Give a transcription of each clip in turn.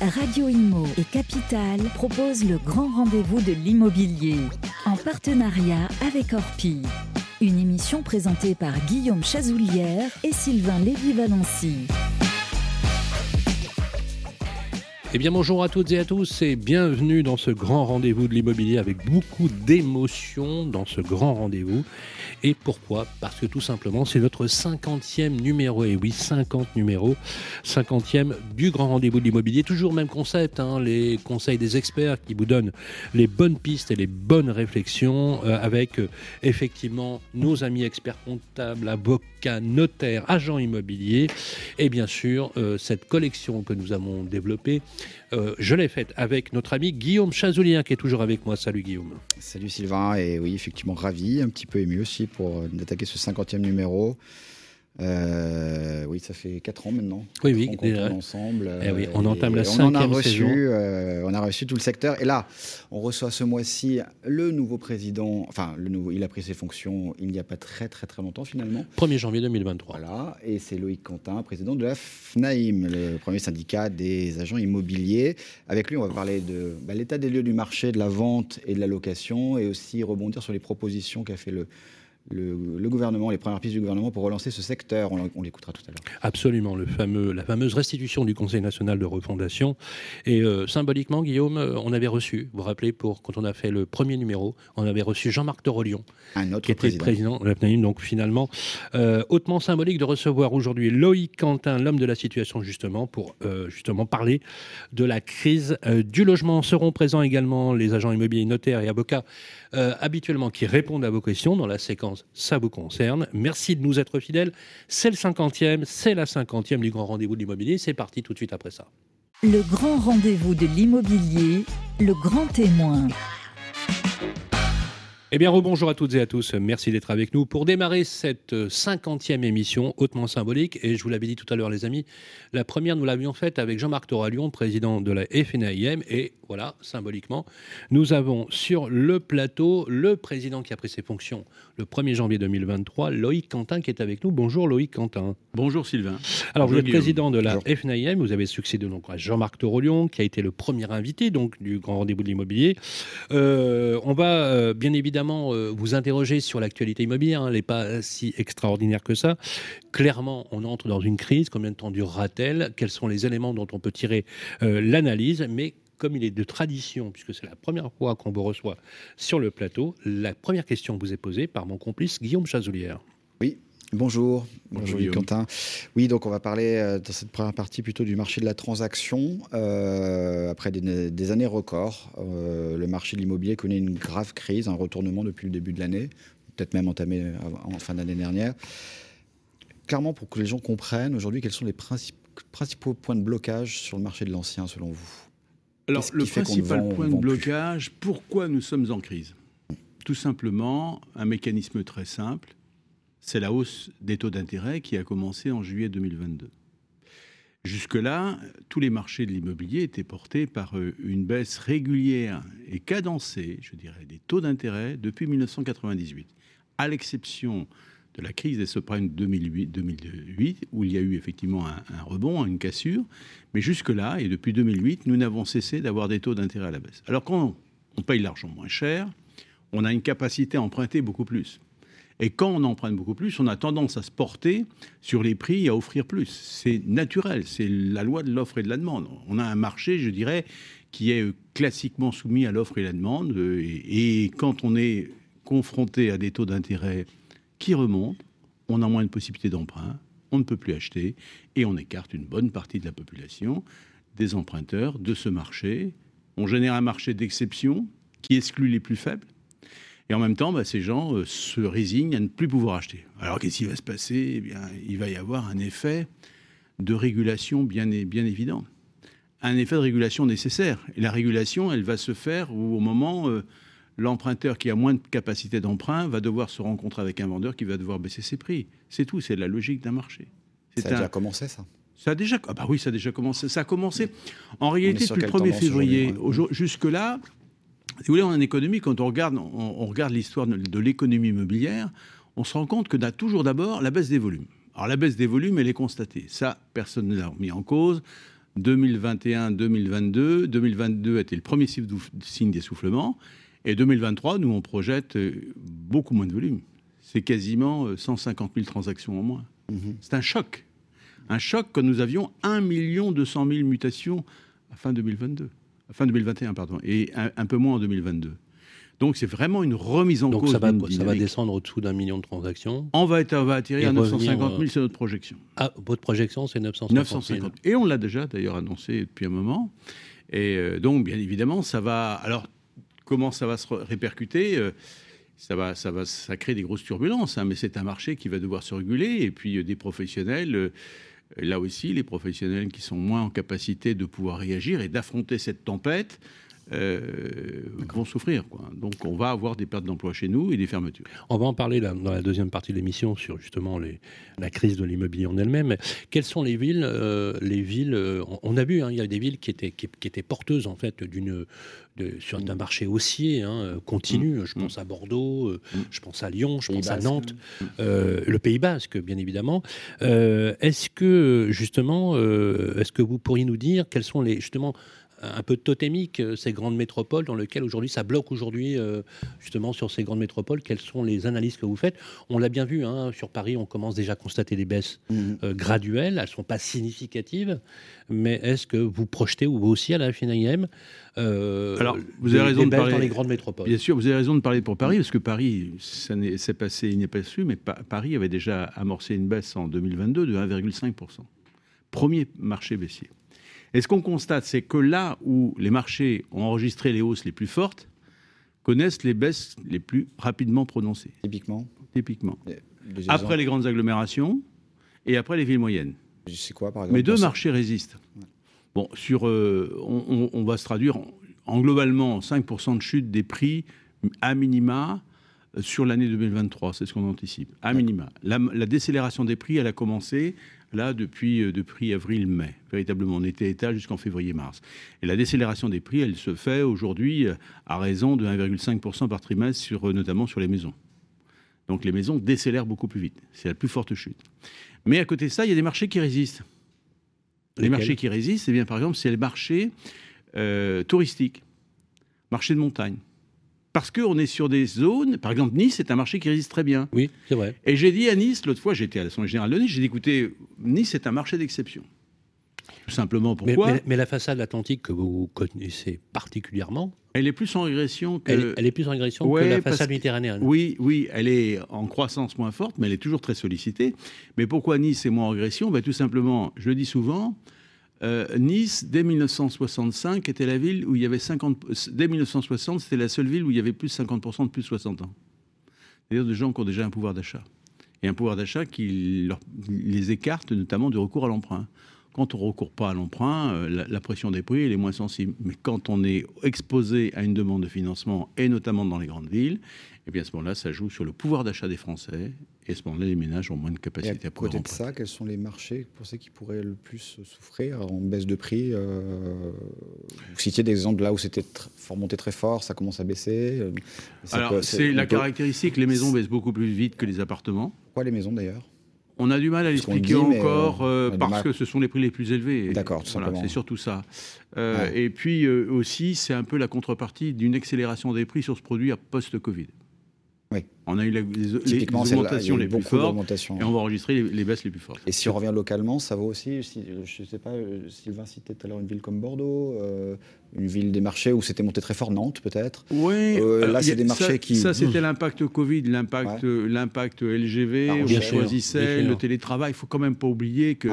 Radio Imo et Capital proposent le grand rendez-vous de l'immobilier en partenariat avec Orpi. Une émission présentée par Guillaume Chazoulière et Sylvain Lévy-Valency. Eh bien bonjour à toutes et à tous et bienvenue dans ce grand rendez-vous de l'immobilier avec beaucoup d'émotions dans ce grand rendez-vous. Et pourquoi? Parce que tout simplement c'est notre 50e numéro, et oui 50 numéros, 50e du grand rendez-vous de l'immobilier. Toujours même concept, hein, les conseils des experts qui vous donnent les bonnes pistes et les bonnes réflexions euh, avec euh, effectivement nos amis experts comptables, avocats, notaires, agents immobiliers et bien sûr euh, cette collection que nous avons développée euh, je l'ai faite avec notre ami Guillaume Chazoulien qui est toujours avec moi. Salut Guillaume. Salut Sylvain, et oui, effectivement ravi, un petit peu ému aussi pour euh, attaquer ce 50e numéro. Euh, oui, ça fait 4 ans maintenant. Oui, oui, on tourne ensemble. Eh oui, on entame la on a reçu, euh, on a reçu tout le secteur. Et là, on reçoit ce mois-ci le nouveau président. Enfin, le nouveau, il a pris ses fonctions il n'y a pas très très très longtemps finalement. 1er janvier 2023. Voilà, et c'est Loïc Quentin, président de la FNAIM, le premier syndicat des agents immobiliers. Avec lui, on va parler de bah, l'état des lieux du marché, de la vente et de la location, et aussi rebondir sur les propositions qu'a fait le le, gouvernement, les premières pistes du gouvernement pour relancer ce secteur. On, l'écoutera tout à l'heure. Absolument, le fameux, la fameuse restitution du Conseil national de refondation. Et euh, symboliquement, Guillaume, euh, on avait reçu, vous vous rappelez, pour, quand on a fait le premier numéro, on avait reçu Jean-Marc Un autre qui était président. de la FNAIM. Donc finalement, euh, hautement symbolique de recevoir aujourd'hui Loïc Quentin, l'homme de la situation, justement, pour justement parler de la crise du logement. Seront présents également les agents immobiliers, notaires et avocats habituellement qui répondent à vos questions dans la séquence ça vous concerne. Merci de nous être fidèles. C'est le 50e, c'est la 50e du grand rendez-vous de l'immobilier. C'est parti tout de suite après ça. Le grand rendez-vous de l'immobilier, le grand témoin. Eh bien, rebonjour à toutes et à tous. Merci d'être avec nous pour démarrer cette 50e émission hautement symbolique. Et je vous l'avais dit tout à l'heure, les amis, la première, nous l'avions faite avec Jean-Marc Toralion, président de la FNAIM. Et voilà, symboliquement, nous avons sur le plateau le président qui a pris ses fonctions le 1er janvier 2023, Loïc Quentin, qui est avec nous. Bonjour Loïc Quentin. Bonjour Sylvain. Alors, vous êtes président de la FNAIM. Vous avez succédé donc à Jean-Marc Toralion, qui a été le premier invité donc, du grand rendez-vous de l'immobilier. Euh, on va euh, bien évidemment évidemment euh, vous interroger sur l'actualité immobilière. Hein, elle n'est pas si extraordinaire que ça. Clairement, on entre dans une crise. Combien de temps durera-t-elle? Quels sont les éléments dont on peut tirer euh, l'analyse? Mais comme il est de tradition, puisque c'est la première fois qu'on vous reçoit sur le plateau, la première question vous est posée par mon complice Guillaume Chazoulière. Oui, Bonjour, bonjour, Quentin. Oui, donc on va parler euh, dans cette première partie plutôt du marché de la transaction. Euh, après des, années records, euh, le marché de l'immobilier connaît une grave crise, un retournement depuis le début de l'année, peut-être même entamé en fin d'année dernière. Clairement, pour que les gens comprennent aujourd'hui quels sont les principaux points de blocage sur le marché de l'ancien, selon vous? Alors, le principal point de blocage, pourquoi nous sommes en crise? Tout simplement, un mécanisme très simple c'est la hausse des taux d'intérêt qui a commencé en juillet 2022. Jusque-là, tous les marchés de l'immobilier étaient portés par euh, une baisse régulière et cadencée, je dirais, des taux d'intérêt depuis 1998, à l'exception de la crise des subprimes 2008, 2008, où il y a eu effectivement un, un rebond, une cassure. Mais jusque-là, et depuis 2008, nous n'avons cessé d'avoir des taux d'intérêt à la baisse. Alors quand on paye l'argent moins cher, on a une capacité à emprunter beaucoup plus. Et quand on emprunte beaucoup plus, on a tendance à se porter sur les prix et à offrir plus. C'est naturel, c'est la loi de l'offre et de la demande. On a un marché, je dirais, qui est classiquement soumis à l'offre et la demande. Et, quand on est confronté à des taux d'intérêt qui remontent, on a moins de possibilités d'emprunt, on ne peut plus acheter, et on écarte une bonne partie de la population, des emprunteurs, de ce marché. On génère un marché d'exception qui exclut les plus faibles et en même temps, bah, ces gens euh, se résignent à ne plus pouvoir acheter. Alors qu'est-ce qui va se passer? Eh bien, Il va y avoir un effet de régulation bien, bien évident. Un effet de régulation nécessaire. Et la régulation, elle va se faire au moment euh, l'emprunteur qui a moins de capacité d'emprunt va devoir se rencontrer avec un vendeur qui va devoir baisser ses prix. C'est tout, c'est la logique d'un marché. Ça a déjà commencé, ça? Ça a déjà, ah bah oui, ça a déjà commencé. Ça a commencé en réalité depuis le 1er février. Jusque-là, si vous voulez, en économie, quand on regarde, on, regarde l'histoire de, l'économie immobilière, on se rend compte que a toujours d'abord la baisse des volumes. Alors la baisse des volumes, elle est constatée. Ça, personne ne l'a mis en cause. 2021, 2022. 2022 a été le premier signe d'essoufflement. Et 2023, nous, on projette euh, beaucoup moins de volume. C'est quasiment 150 euh, 000 transactions en moins. Mhm. C'est un choc. Un choc quand nous avions 1 200 000 mutations à fin 2022. Fin 2021, pardon. Et un peu moins en 2022. Donc c'est vraiment une remise en cause. Donc ça va descendre au-dessous d'un million de transactions. On va, être, va atterrir à 950 000, c'est notre projection. Ah, votre projection, c'est 950 000. Et on l'a déjà d'ailleurs annoncé depuis un moment. Et euh, donc, bien évidemment, ça va. Alors, comment ça va se répercuter euh, ça va, ça va, ça crée des grosses turbulences, hein, mais c'est un marché qui va devoir se réguler. Et puis euh, des professionnels, là aussi, les professionnels qui sont moins en capacité de pouvoir réagir et d'affronter cette tempête, euh, vont souffrir. Quoi. Donc on va avoir des pertes d'emploi chez nous et des fermetures. On va en parler là, dans la deuxième partie de l'émission sur justement les, la crise de l'immobilier en elle-même. Quelles sont les villes euh, Les villes, euh, on a vu, hein, il y a des villes qui étaient, qui, étaient porteuses en fait d'une sur un marché haussier hein, continu. Mm. Je pense à Bordeaux, mm. je pense à Lyon, je pense à Nantes, mm. le Pays Basque, bien évidemment. est-ce que justement, est-ce que vous pourriez nous dire quels sont les justement un peu totémique, euh, ces grandes métropoles dans lesquelles aujourd'hui ça bloque aujourd'hui euh, justement sur ces grandes métropoles. Quelles sont les analyses que vous faites? On l'a bien vu, hein, sur Paris, on commence déjà à constater des baisses mhm. euh, graduelles. Elles ne sont pas significatives, mais est-ce que vous projetez, ou vous aussi à la FNIM, Alors, vous avez raison de parler dans les grandes métropoles? Bien sûr, vous avez raison de parler pour Paris, parce que Paris, ça s'est passé, il n'est pas su, mais Paris avait déjà amorcé une baisse en 2022 de 1,5%. Premier marché baissier. Et ce qu'on constate, c'est que là où les marchés ont enregistré les hausses les plus fortes, connaissent les baisses les plus rapidement prononcées. Typiquement Typiquement. Après les grandes agglomérations et après les villes moyennes. C'est quoi, par exemple Mais deux marchés résistent. Bon, sur, euh, on, va se traduire en, globalement 5% de chute des prix à minima euh, sur l'année 2023, c'est ce qu'on anticipe, à minima. La, la, décélération des prix, elle a commencé là depuis, euh, depuis avril-mai. Véritablement, on était état jusqu'en février-mars. Et la décélération des prix, elle se fait aujourd'hui euh, à raison de 1,5% par trimestre, sur, euh, notamment sur les maisons. Donc les maisons décélèrent beaucoup plus vite. C'est la plus forte chute. Mais à côté de ça, il y a des marchés qui résistent. Les marchés qui résistent, c'est bien par exemple, c'est les marchés touristiques, marchés de montagne parce qu'on est sur des zones, par exemple Nice, c'est un marché qui résiste très bien. Oui, c'est vrai. Et j'ai dit à Nice, l'autre fois j'étais à l'Assemblée Générale de Nice, j'ai dit écoutez, Nice c'est un marché d'exception. Tout simplement pourquoi mais, la façade atlantique que vous connaissez particulièrement, elle est plus en régression que. Elle, est plus en régression que la façade méditerranéenne. Oui, oui, elle est en croissance moins forte, mais elle est toujours très sollicitée. Mais pourquoi Nice est moins en régression? Ben, Tout simplement, je le dis souvent, euh, nice, dès 1965, était la ville où il y avait 50. Dès 1960, c'était la seule ville où il y avait plus de 50% de plus de 60 ans. C'est-à-dire de gens qui ont déjà un pouvoir d'achat. Et un pouvoir d'achat qui les écarte notamment du recours à l'emprunt. Quand on ne recourt pas à l'emprunt, euh, la, pression des prix est moins sensible. Mais quand on est exposé à une demande de financement, et notamment dans les grandes villes, et bien à ce moment-là, ça joue sur le pouvoir d'achat des Français. Et à ce moment-là, les ménages ont moins de capacité à, à pouvoir. Côté de ça, quels sont les marchés pour pensez qui pourraient le plus souffrir en baisse de prix euh, Vous citiez des exemples là où c'était fort monté très fort, ça commence à baisser. Euh, Alors, c'est la caractéristique les maisons baissent beaucoup plus vite que les appartements. Pourquoi les maisons d'ailleurs? On a du mal à l'expliquer encore euh, parce que ce sont les prix les plus élevés. D'accord, voilà, c'est surtout ça. Euh, et puis aussi, c'est un peu la contrepartie d'une accélération des prix sur ce produit à post-Covid. On a eu les, augmentations les plus fortes et on va enregistrer les, baisses les plus fortes. Et si on revient localement, ça vaut aussi, je ne sais pas, Sylvain citait tout à l'heure une ville comme Bordeaux, une ville des marchés où c'était monté très fort, Nantes peut-être. Oui, là c'est des marchés qui... Ça c'était l'impact Covid, l'impact l'impact LGV, ah, on choisissait le télétravail. Il faut quand même pas oublier que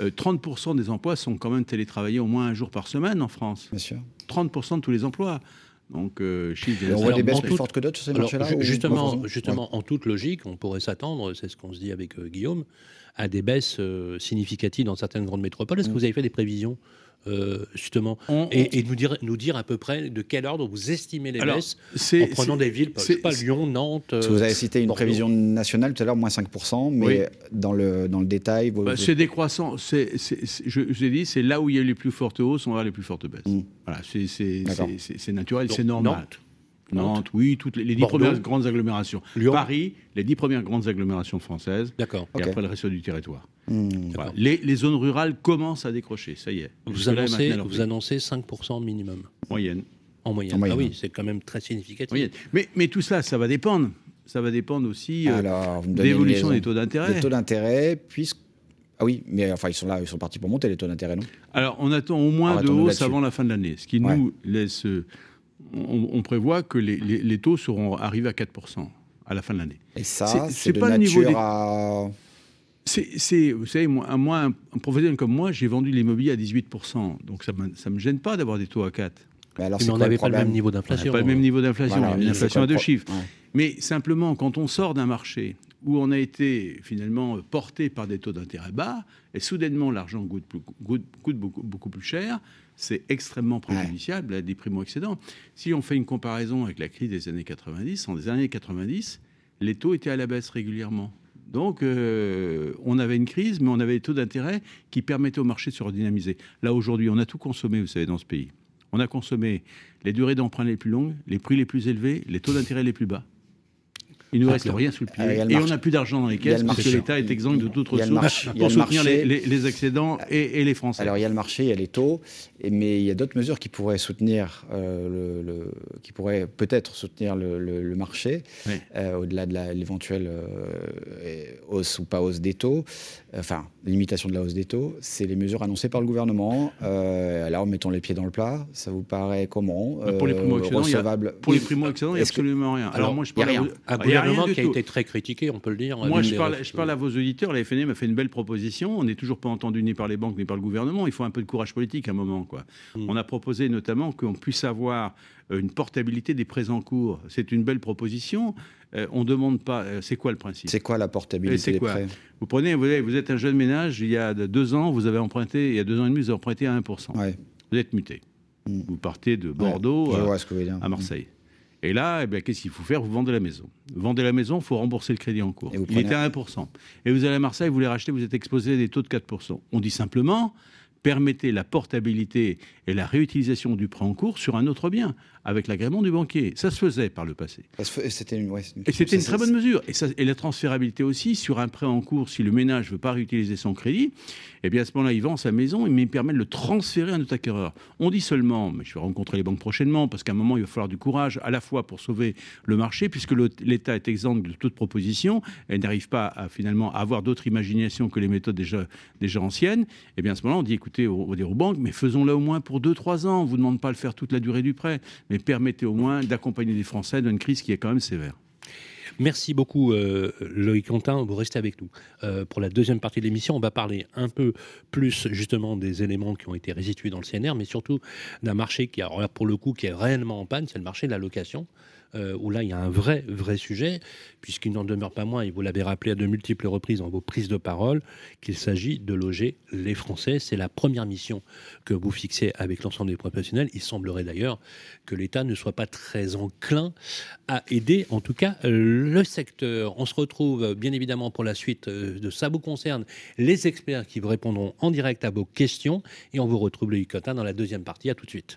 30% des emplois sont quand même télétravaillés au moins un jour par semaine en France. Bien sûr. 30% de tous les emplois. Donc, euh, on voit des baisses plus fortes que d'autres sur ces marchés-là Justement, justement en toute logique, on pourrait s'attendre, c'est ce qu'on se dit avec euh, Guillaume, à des baisses euh, significatives dans certaines grandes métropoles. Est-ce que mm. vous avez fait des prévisions? Euh, justement, et, nous, dire, nous dire à peu près de quel ordre vous estimez les baisses en prenant des villes, c'est pas Lyon, Nantes. vous avez cité une prévision nationale tout à l'heure, moins 5%, mais dans, le, dans le détail. Bah, c'est décroissant. C'est, je vous ai dit, c'est là où il y a les plus fortes hausses, on va avoir les plus fortes baisses. Mm. Voilà, c'est naturel, c'est normal. Nantes, oui, toutes les, dix premières grandes agglomérations. Paris, les dix premières grandes agglomérations françaises. D'accord. Et après le reste du territoire. Hmm. Les, zones rurales commencent à décrocher, ça y est. Vous, annoncez, vous annoncez 5% minimum. Moyenne. En moyenne. Ah oui, c'est quand même très significatif. Mais, mais tout cela, ça va dépendre. Ça va dépendre aussi euh, de l'évolution des taux d'intérêt. Les taux d'intérêt, puisque ah oui, mais enfin, ils sont là, ils sont partis pour monter les taux d'intérêt, non? Alors, on attend au moins de hausse avant la fin de l'année, ce qui nous laisse. On, prévoit que les, taux seront arrivés à 4% à la fin de l'annne Et ça, c'est pas le niveau à... C'est, vous savez, moi, un professionnel comme moi, j'ai vendu l'immobilier à 18%. Donc ça ne me gêne pas d'avoir des taux à 4. Mais, alors, mais on n'avait pas le même niveau d'inflation. Pas le même niveau d'inflation, une inflation à deux chiffres. Mais simplement, quand on sort d'un marché où on a été finalement porté par des taux d'intérêt bas, et soudainement l'argent coûte, beaucoup, plus cher, c'est extrêmement préjudiciable à des primo-excédents. Si on fait une comparaison avec la crise des années 90, en des années 90, les taux étaient à la baisse régulièrement. Donc, euh, on avait une crise, mais on avait des taux d'intérêt qui permettaient au marché de se redynamiser. Là, aujourd'hui, on a tout consommé, vous savez, dans ce pays. On a consommé les durées d'emprunt les plus longues, les prix les plus élevés, les taux d'intérêt les plus bas. Il ne nous reste rien sous le pied. et on n'a plus d'argent dans les caisses parce que l'État est exempt de toute ressources pour soutenir les, les, excédents et, les Français. Alors il y a le marché, il y a les taux, mais il y a d'autres mesures qui pourraient soutenir, euh, le, qui pourraient peut-être soutenir le, marché, euh, au-delà de l'éventuelle euh, hausse ou pas hausse des taux, enfin limitation de la hausse des taux, c'est les mesures annoncées par le gouvernement. alors mettons les pieds dans le plat, ça vous paraît comment bah, Pour les primo-excédents, il n'y a, absolument rien. Alors, moi je parle qui a été très critiqué, on peut le dire. Moi, je parle, je parle à vos auditeurs. La FNE m'a fait une belle proposition. On n'est toujours pas entendu ni par les banques ni par le gouvernement. Il faut un peu de courage politique à un moment. Quoi. Hmm. On a proposé notamment qu'on puisse avoir euh, une portabilité des prêts en cours. C'est une belle proposition. Euh, on ne demande pas. Euh, c'est quoi le principe? C'est quoi la portabilité des prêts? Vous prenez, vous, vous, êtes un jeune ménage. Il y a deux ans, vous avez emprunté. Il y a deux ans et demi, vous avez emprunté à 1%. Vous êtes muté. Hmm. Vous partez de Bordeaux à, Marseille. Et là, eh qu'est-ce qu'il faut faire? Vous vendez la maison. Vous vendez la maison, il faut rembourser le crédit en cours. Il était à 1%. Et vous allez à Marseille, vous voulez racheter, vous êtes exposé à des taux de 4%. On dit simplement, permettez la portabilité et la réutilisation du prêt en cours sur un autre bien avec l'agrément du banquier. Ça se faisait par le passé. C'était une, et très bonne mesure. Et, ça, et, la transférabilité aussi sur un prêt en cours, si le ménage ne veut pas réutiliser son crédit, eh bien à ce moment-là, il vend sa maison, mais il permet de le transférer à un autre acquéreur. On dit seulement, mais je vais rencontrer les banques prochainement, parce qu'à un moment, il va falloir du courage, à la fois pour sauver le marché, puisque l'État est exempt de toute proposition, et n'arrive pas à finalement avoir d'autres imaginations que les méthodes déjà, déjà anciennes. Et eh bien à ce moment-là, on dit, écoutez, on va dire aux banques, mais faisons-le au moins pour 2-3 ans. On ne vous demande pas de le faire toute la durée du prêt mais permettez au moins d'accompagner les Français dans une crise qui est quand même sévère. Merci beaucoup euh, Loïc Quentin, vous restez avec nous. Euh, pour la deuxième partie de l'émission, on va parler un peu plus justement des éléments qui ont été restitués dans le CNR, mais surtout d'un marché qui, a, pour le coup, qui est réellement en panne, c'est le marché de la location. Euh, où là, il y a un vrai, vrai sujet, puisqu'il n'en demeure pas moins, et vous l'avez rappelé à de multiples reprises dans vos prises de parole, qu'il s'agit de loger les Français. C'est la première mission que vous fixez avec l'ensemble des professionnels. Il semblerait d'ailleurs que l'État ne soit pas très enclin à aider, en tout cas, le secteur. On se retrouve bien évidemment pour la suite euh, de Ça vous concerne, les experts qui vous répondront en direct à vos questions, et on vous retrouve le Cotin dans la deuxième partie. À tout de suite.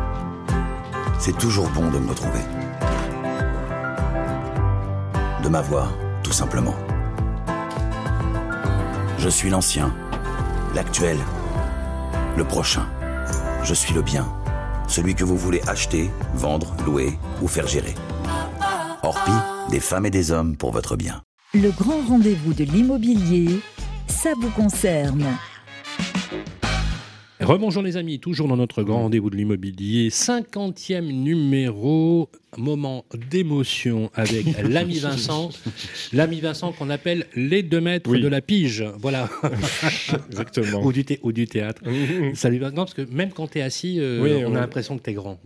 c'est toujours bon de me retrouver. De m'avoir, tout simplement. Je suis l'ancien, l'actuel, le prochain. Je suis le bien, celui que vous voulez acheter, vendre, louer ou faire gérer. Orpi, des femmes et des hommes pour votre bien. Le grand rendez-vous de l'immobilier, ça vous concerne. Rebonjour les amis, toujours dans notre grand rendez-vous de l'immobilier, 50e numéro, moment d'émotion avec l'ami Vincent, l'ami Vincent qu'on appelle les deux maîtres de la pige, voilà. Exactement. ou, du ou du théâtre. Salut Vincent, parce que même quand tu es assis, euh, on a l'impression que tu es grand.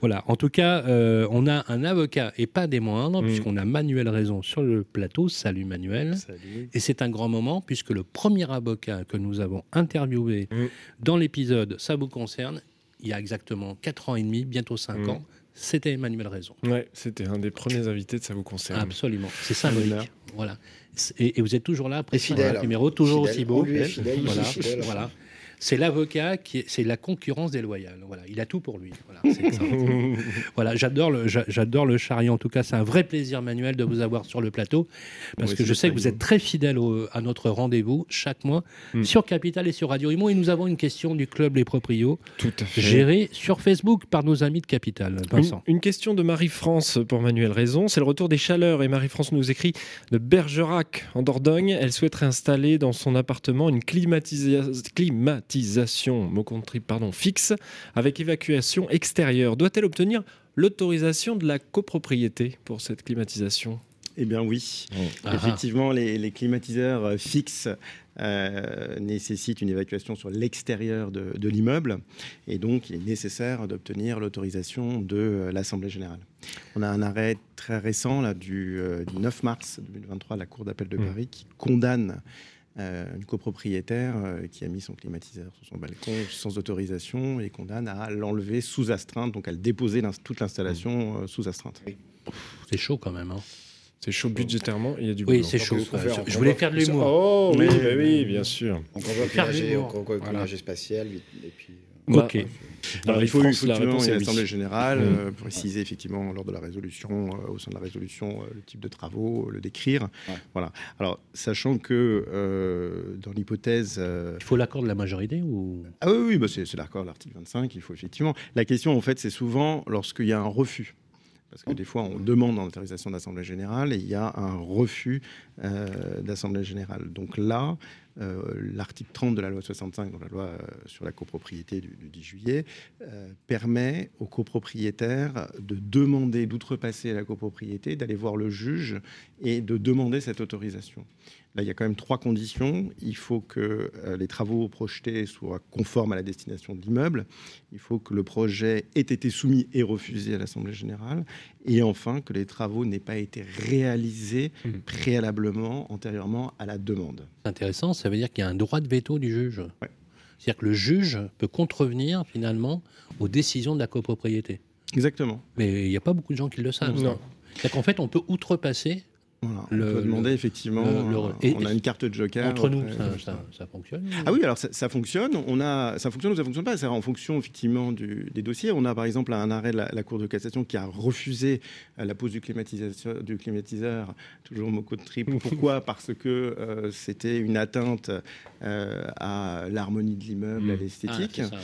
Voilà, en tout cas, euh, on a un avocat et pas des moindres, mm. puisqu'on a Manuel Raison sur le plateau. Salut Manuel. Salut. Et c'est un grand moment, puisque le premier avocat que nous avons interviewé mm. dans l'épisode Ça vous concerne, il y a exactement 4 ans et demi, bientôt 5 mm. ans. C'était Emmanuel Raison. Ouais, c'était un des premiers invités de Ça vous concerne. Absolument, c'est symbolique. Voilà. Et, vous êtes toujours là après ce numéro, toujours aussi beau. voilà. voilà c'est l'avocat qui c'est la concurrence déloyale. Voilà, il a tout pour lui. Voilà, j'adore le, j'adore le chariot. En tout cas, c'est un vrai plaisir, Manuel, de vous avoir sur le plateau, parce que je sais que vous êtes très fidèle à notre rendez-vous chaque mois hmm. sur Capital et sur Radio Imo. Et nous avons une question du club Les Proprios, tout à fait. gérée sur Facebook par nos amis de Capital. Vincent. Une, question de Marie-France pour Manuel Raison. C'est le retour des chaleurs et Marie-France nous écrit de Bergerac en Dordogne. Elle souhaiterait installer dans son appartement une climatisation climatisation, pardon, fixe avec évacuation extérieure. Doit-elle obtenir l'autorisation de la copropriété pour cette climatisation? Eh bien oui, oh. effectivement, les, climatiseurs euh, fixes euh, nécessitent une évacuation sur l'extérieur de, l'immeuble et donc il est nécessaire d'obtenir l'autorisation de euh, l'Assemblée générale. On a un arrêt très récent là, du, 9 mars 2023 de la Cour d'appel de mmh. Paris qui condamne euh, une copropriétaire euh, qui a mis son climatiseur sur son balcon sans autorisation et condamne à l'enlever sous astreinte, donc à le déposer toute l'installation mmh. euh, sous astreinte. C'est chaud quand même. Hein. C'est chaud budgétairement, il y a du Oui, c'est chaud. je, voulais faire de l'humour. Oh, oui, bah oui, bien sûr. On voit le spatial et puis... Ok. Alors, il faut, effectivement une assemblée générale mmh. euh, préciser effectivement lors de la résolution, euh, au sein de la résolution, euh, le type de travaux, le décrire. Voilà. Alors, sachant que dans l'hypothèse, il faut l'accord de la majorité ou? Ah oui, oui, bah c'est l'accord de l'article 25. Il faut effectivement. La question, en fait, c'est souvent lorsqu'il y a un refus. Parce que des fois, on demande l'autorisation d'Assemblée générale et il y a un refus d'Assemblée générale. Donc là, euh, l'article 30 de la loi 65, dans la loi euh, sur la copropriété du, 10 juillet, euh, permet aux copropriétaires de demander d'outrepasser la copropriété, d'aller voir le juge et de demander cette autorisation. Là, il y a quand même trois conditions. Il faut que les travaux projetés soient conformes à la destination de l'immeuble. Il faut que le projet ait été soumis et refusé à l'Assemblée générale. Et enfin, que les travaux n'aient pas été réalisés mmh. préalablement, antérieurement à la demande. Intéressant, ça veut dire qu'il y a un droit de veto du juge. C'est-à-dire que le juge peut contrevenir finalement aux décisions de la copropriété. Exactement. Mais il n'y a pas beaucoup de gens qui le savent. C'est-à-dire qu'en fait, on peut outrepasser on peut demander effectivement. on a une carte de joker. Entre nous, ça, fonctionne Ah oui, alors ça, fonctionne. On a, ça fonctionne ou ça fonctionne pas. C'est en fonction effectivement des dossiers. On a par exemple un arrêt de la, Cour de cassation qui a refusé euh, la pose du, du climatiseur. Toujours mot de trip. Pourquoi? Parce que euh, c'était une atteinte euh, à l'harmonie de l'immeuble, à mmh. l'esthétique. Ah,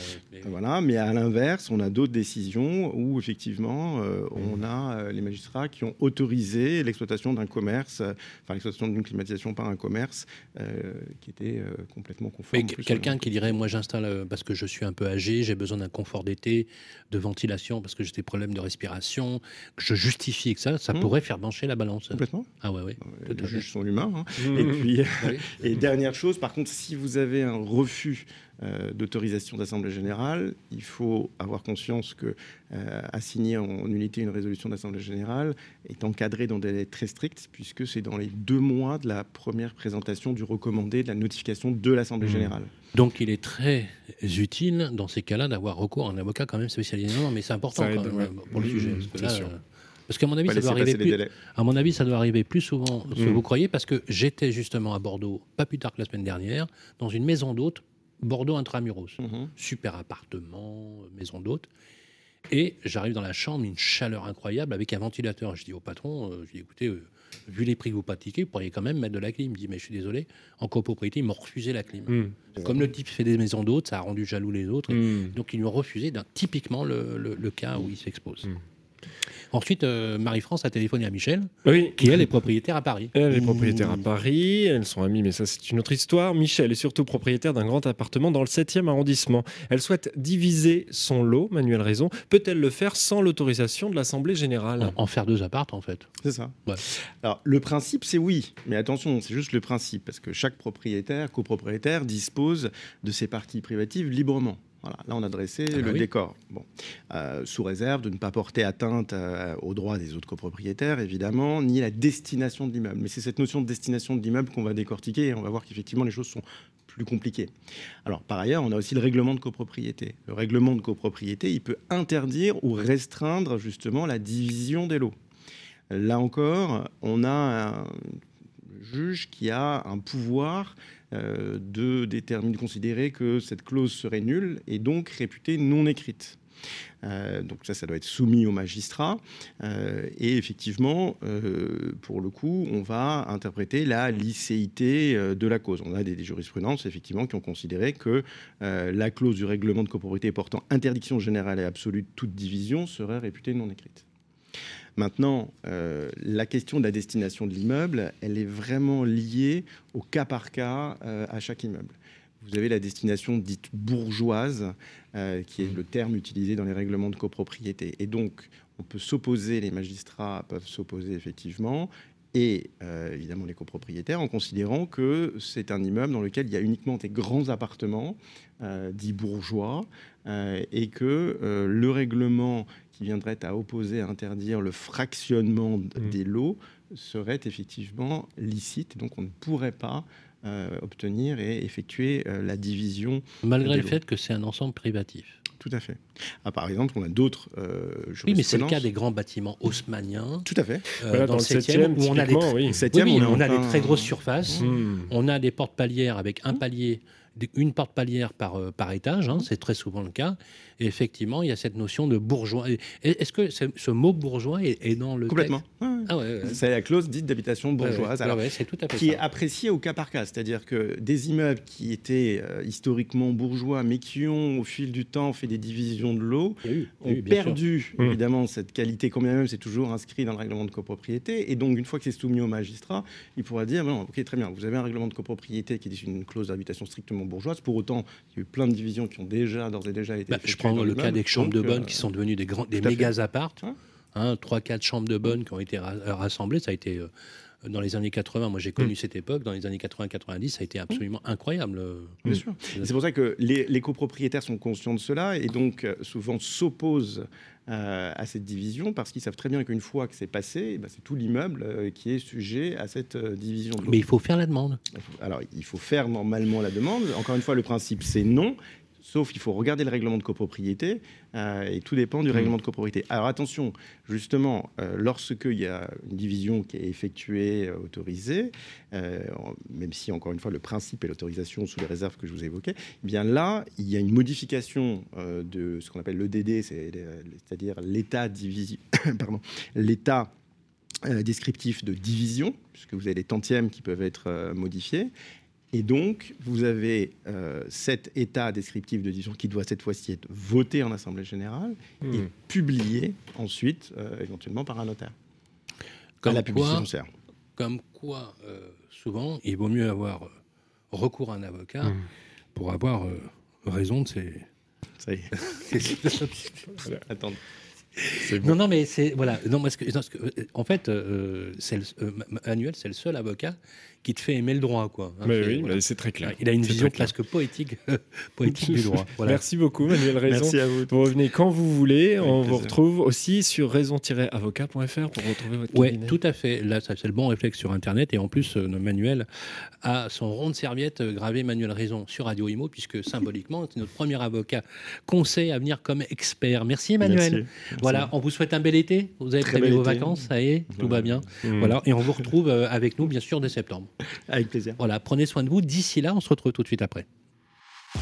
voilà. Mais à l'inverse, on a d'autres décisions où effectivement on mmh. a les magistrats qui ont autorisé l'exploitation d'un commerce commerce, euh, enfin l'exploitation d'une climatisation par un commerce euh, qui était euh, complètement conforme. Mais quelqu'un qui dirait, moi j'installe parce que je suis un peu âgé, j'ai besoin d'un confort d'été, de ventilation parce que j'ai des problèmes de respiration, que je justifie que ça, ça mmh. pourrait faire pencher la balance. Complètement. Ah ouais, ouais. Les juges sont humains. Hein. Mmh. Et puis, et dernière chose, par contre, si vous avez un refus euh, d'autorisation d'Assemblée générale, il faut avoir conscience que euh, assigner en unité une résolution d'Assemblée générale est encadré dans des délais très stricts, puisque c'est dans les deux mois de la première présentation du recommandé de la notification de l'Assemblée mmh. générale. Donc il est très utile dans ces cas-là d'avoir recours à un avocat quand même spécialisé. Non, mais c'est important pour le sujet. Parce, parce qu'à mon avis, ça doit arriver plus, à mon avis, ça doit arriver plus souvent que mmh. vous croyez, parce que j'étais justement à Bordeaux, pas plus tard que la semaine dernière, dans une maison d'hôte Bordeaux intramuros. Mhm. Super appartement, maison d'hôte. Et j'arrive dans la chambre, une chaleur incroyable avec un ventilateur. Je dis au patron, euh, je dis écoutez, euh, vu les prix que vous pratiquez, vous pourriez quand même mettre de la clim. Il me dit mais je suis désolé, en copropriété, ils m'ont refusé la clim. Hmm. Comme le type fait des maisons d'hôtes, ça a rendu jaloux les autres. Hmm. Donc ils lui ont refusé d'un typiquement le, cas où il s'expose. Ensuite, euh, Marie-France a téléphoné à Michel, qui elle est propriétaire à Paris. Elle est propriétaire à Paris, elles sont amies, mais ça c'est une autre histoire. Michel est surtout propriétaire d'un grand appartement dans le 7e arrondissement. Elle souhaite diviser son lot, Manuel Raison. Peut-elle le faire sans l'autorisation de l'Assemblée générale? En, faire deux appartes en fait. C'est ça. Alors le principe c'est oui, mais attention, c'est juste le principe, parce que chaque propriétaire, copropriétaire, dispose de ses parties privatives librement. Voilà, là on a dressé ah le décor. Bon, euh, sous réserve de ne pas porter atteinte euh, aux droits des autres copropriétaires, évidemment, ni la destination de l'immeuble. Mais c'est cette notion de destination de l'immeuble qu'on va décortiquer et on va voir qu'effectivement les choses sont plus compliquées. Alors par ailleurs, on a aussi le règlement de copropriété. Le règlement de copropriété, il peut interdire ou restreindre justement la division des lots. Là encore, on a un juge qui a un pouvoir euh, de déterminer, de considérer que cette clause serait nulle et donc réputée non écrite. Euh, donc ça, ça doit être soumis au magistrat. Euh, et effectivement, pour le coup, on va interpréter la licéité de la cause. On a des, jurisprudences, effectivement, qui ont considéré que la clause du règlement de copropriété portant interdiction générale et absolue de toute division serait réputée non écrite. Maintenant, euh, la question de la destination de l'immeuble, elle est vraiment liée au cas par cas euh, à chaque immeuble. Vous avez la destination dite bourgeoise, euh, qui est le terme utilisé dans les règlements de copropriété. Et donc, on peut s'opposer, les magistrats peuvent s'opposer effectivement, et évidemment les copropriétaires, en considérant que c'est un immeuble dans lequel il y a uniquement des grands appartements, dits bourgeois, et que le règlement qui viendrait à opposer, à interdire le fractionnement mmh. des lots serait effectivement licite. Donc on ne pourrait pas euh, obtenir et effectuer euh, la division. Malgré le fait que c'est un ensemble privatif. Tout à fait. Ah, par exemple, on a d'autres euh, Oui, mais c'est le cas des grands bâtiments haussmanniens. Tout à fait. Euh, dans, le 7e, où on a des, oui. on, a des très grosses surfaces. Mmh. On a des portes palières avec un palier une porte palière par, euh, par étage, hein, c'est très souvent le cas. Et effectivement, il y a cette notion de bourgeois. Est-ce que ce mot bourgeois est, dans le Complètement. Ah c'est la clause dite d'habitation bourgeoise, alors, tout à fait qui est appréciée au cas par cas. C'est-à-dire que des immeubles qui étaient euh, historiquement bourgeois, mais qui ont, au fil du temps, fait des divisions de l'eau, ont perdu, mmh. évidemment, cette qualité, quand même c'est toujours inscrit dans le règlement de copropriété. Et donc, une fois que c'est soumis au magistrat, il pourra dire, bon, ok, très bien, vous avez un règlement de copropriété qui est une clause d'habitation strictement bourgeoise. Pour autant, il y a eu plein de divisions qui ont déjà, d'ores et déjà été. Bah, je prends le cas des chambres de bonne euh, qui sont devenues des, grands, des méga appartes. Hein, 3-4 chambres de bonne qui ont été rassemblées. Ça a été. Euh, dans les années 80, moi j'ai connu mm. cette époque, dans les années 80-90, ça a été absolument incroyable. Bien sûr. C'est pour ça que les, les, copropriétaires sont conscients de cela et donc euh, souvent s'opposent euh, à cette division parce qu'ils savent très bien qu'une fois que c'est passé, eh ben, c'est tout l'immeuble euh, qui est sujet à cette euh, division. Mais il faut faire la demande. Alors, il faut faire normalement la demande. Encore une fois, le principe, c'est non. Sauf qu'il faut regarder le règlement de copropriété euh, et tout dépend du mmh. règlement de copropriété. Alors attention, justement, euh, lorsqu'il y a une division qui est effectuée, euh, autorisée, même si encore une fois le principe est l'autorisation sous les réserves que je vous évoquais, eh bien là, il y a une modification de ce qu'on appelle l'EDD, c'est-à-dire l'état pardon, l'état descriptif de division, puisque vous avez les tantièmes qui peuvent être modifiés, et donc, vous avez euh, cet état descriptif de division qui doit cette fois-ci être voté en Assemblée générale et hmm. publié ensuite, euh, éventuellement par un notaire. Comme la publicité Comme quoi, euh, souvent, il vaut mieux avoir recours à un avocat hmm. pour avoir raison de ses. Ça y est. Attends. Non, non, mais c'est voilà. Non, parce que, en fait, c'est Manuel, c'est le seul avocat qui te fait aimer le droit, quoi. Hein, mais oui, c'est très clair. Il a une vision presque poétique, poétique du droit. Merci beaucoup, Manuel Raison. Merci à vous. Vous revenez quand vous voulez. On vous retrouve aussi sur raison-avocat.fr pour retrouver votre Oui, tout à fait. Là, c'est le bon réflexe sur Internet. Et en plus, euh, Manuel a son rond de serviette euh, gravé Manuel Raison sur Radio Imo, puisque symboliquement, c'est notre premier avocat conseil à venir comme expert. Merci, Emmanuel. Voilà, on vous souhaite un bel été. Vous avez prévu vos vacances, ça y est, tout va bien. Mmh. Voilà, et on vous retrouve euh, avec nous, bien sûr, dès septembre. Avec plaisir. Voilà, prenez soin de vous. D'ici là, on se retrouve tout de suite après.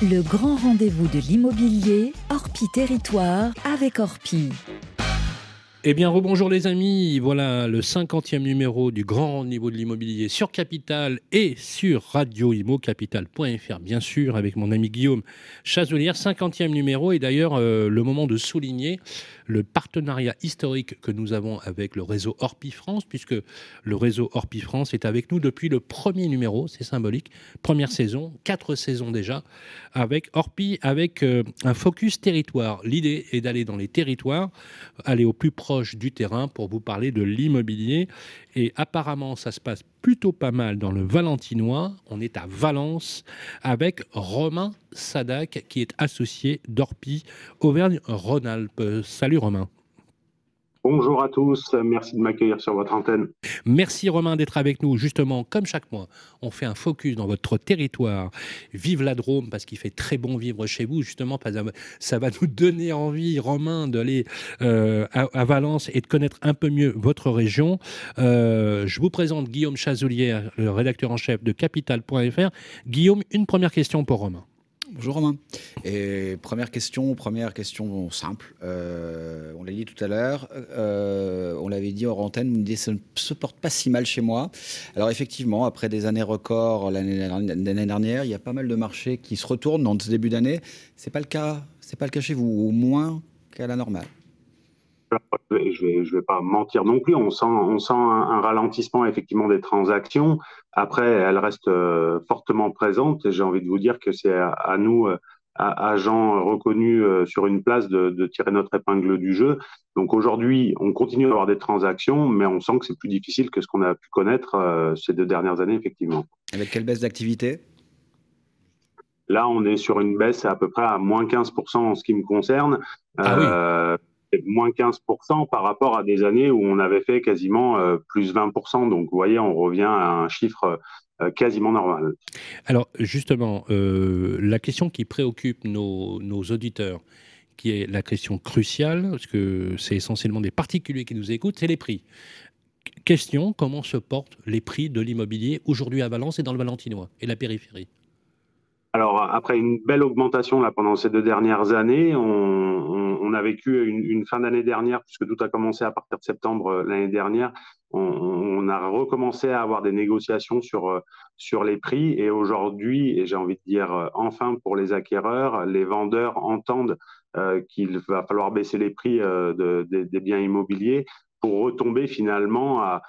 Le grand rendez-vous de l'immobilier, Orpi Territoire avec Orpi. Eh bien, rebonjour les amis. Voilà le 50e numéro du grand niveau de l'immobilier sur Capital et sur radioimocapital.fr, bien sûr, avec mon ami Guillaume Chazelière. 50e numéro et d'ailleurs, euh, le moment de souligner le partenariat historique que nous avons avec le réseau Orpi France, puisque le réseau Orpi France est avec nous depuis le premier numéro, c'est symbolique, première saison, quatre saisons déjà, avec Orpi, avec euh, un focus territoire. L'idée est d'aller dans les territoires, aller au plus proche du terrain pour vous parler de l'immobilier. Et apparemment, ça se passe plutôt pas mal dans le Valentinois. On est à Valence avec Romain Sadak, qui est associé d'Orpi Auvergne-Rhône-Alpes. Salut Romain. Bonjour à tous, merci de m'accueillir sur votre antenne. Merci Romain d'être avec nous. Justement, comme chaque mois, on fait un focus dans votre territoire. Vive la Drôme, parce qu'il fait très bon vivre chez vous. Justement, ça va nous donner envie, Romain, d'aller euh, à, Valence et de connaître un peu mieux votre région. Euh, je vous présente Guillaume Chazoulière, le rédacteur en chef de Capital.fr. Guillaume, une première question pour Romain. Bonjour Romain. Et première question, première question simple. Euh, on l'a dit tout à l'heure, euh, on l'avait dit hors antenne, vous me ça ne se porte pas si mal chez moi. Alors effectivement, après des années records l'année dernière, il y a pas mal de marchés qui se retournent dans ce début d'année. C'est pas le cas, pas le cas chez vous, au moins qu'à la normale je vais, je vais pas mentir non plus. On sent, on sent un, ralentissement effectivement des transactions. Après, elles restent euh, fortement présentes. Et j'ai envie de vous dire que c'est à, nous, euh, agents reconnus euh, sur une place, de, tirer notre épingle du jeu. Donc aujourd'hui, on continue à avoir des transactions, mais on sent que c'est plus difficile que ce qu'on a pu connaître ces deux dernières années, effectivement. Avec quelle baisse d'activité? Là, on est sur une baisse à peu près à moins 15% en ce qui me concerne. Ah moins 15% par rapport à des années où on avait fait quasiment euh, plus 20%. Donc, vous voyez, on revient à un chiffre euh, quasiment normal. Alors, justement, euh, la question qui préoccupe nos, auditeurs, qui est la question cruciale, parce que c'est essentiellement des particuliers qui nous écoutent, c'est les prix. Question, comment se portent les prix de l'immobilier aujourd'hui à Valence et dans le Valentinois et la périphérie? Alors, après une belle augmentation là, pendant ces deux dernières années, on, a vécu une, fin d'année dernière, puisque tout a commencé à partir de septembre euh, l'année dernière. On, a recommencé à avoir des négociations sur, euh, sur les prix. Et aujourd'hui, et j'ai envie de dire euh, enfin pour les acquéreurs, les vendeurs entendent qu'il va falloir baisser les prix des biens immobiliers pour retomber finalement à,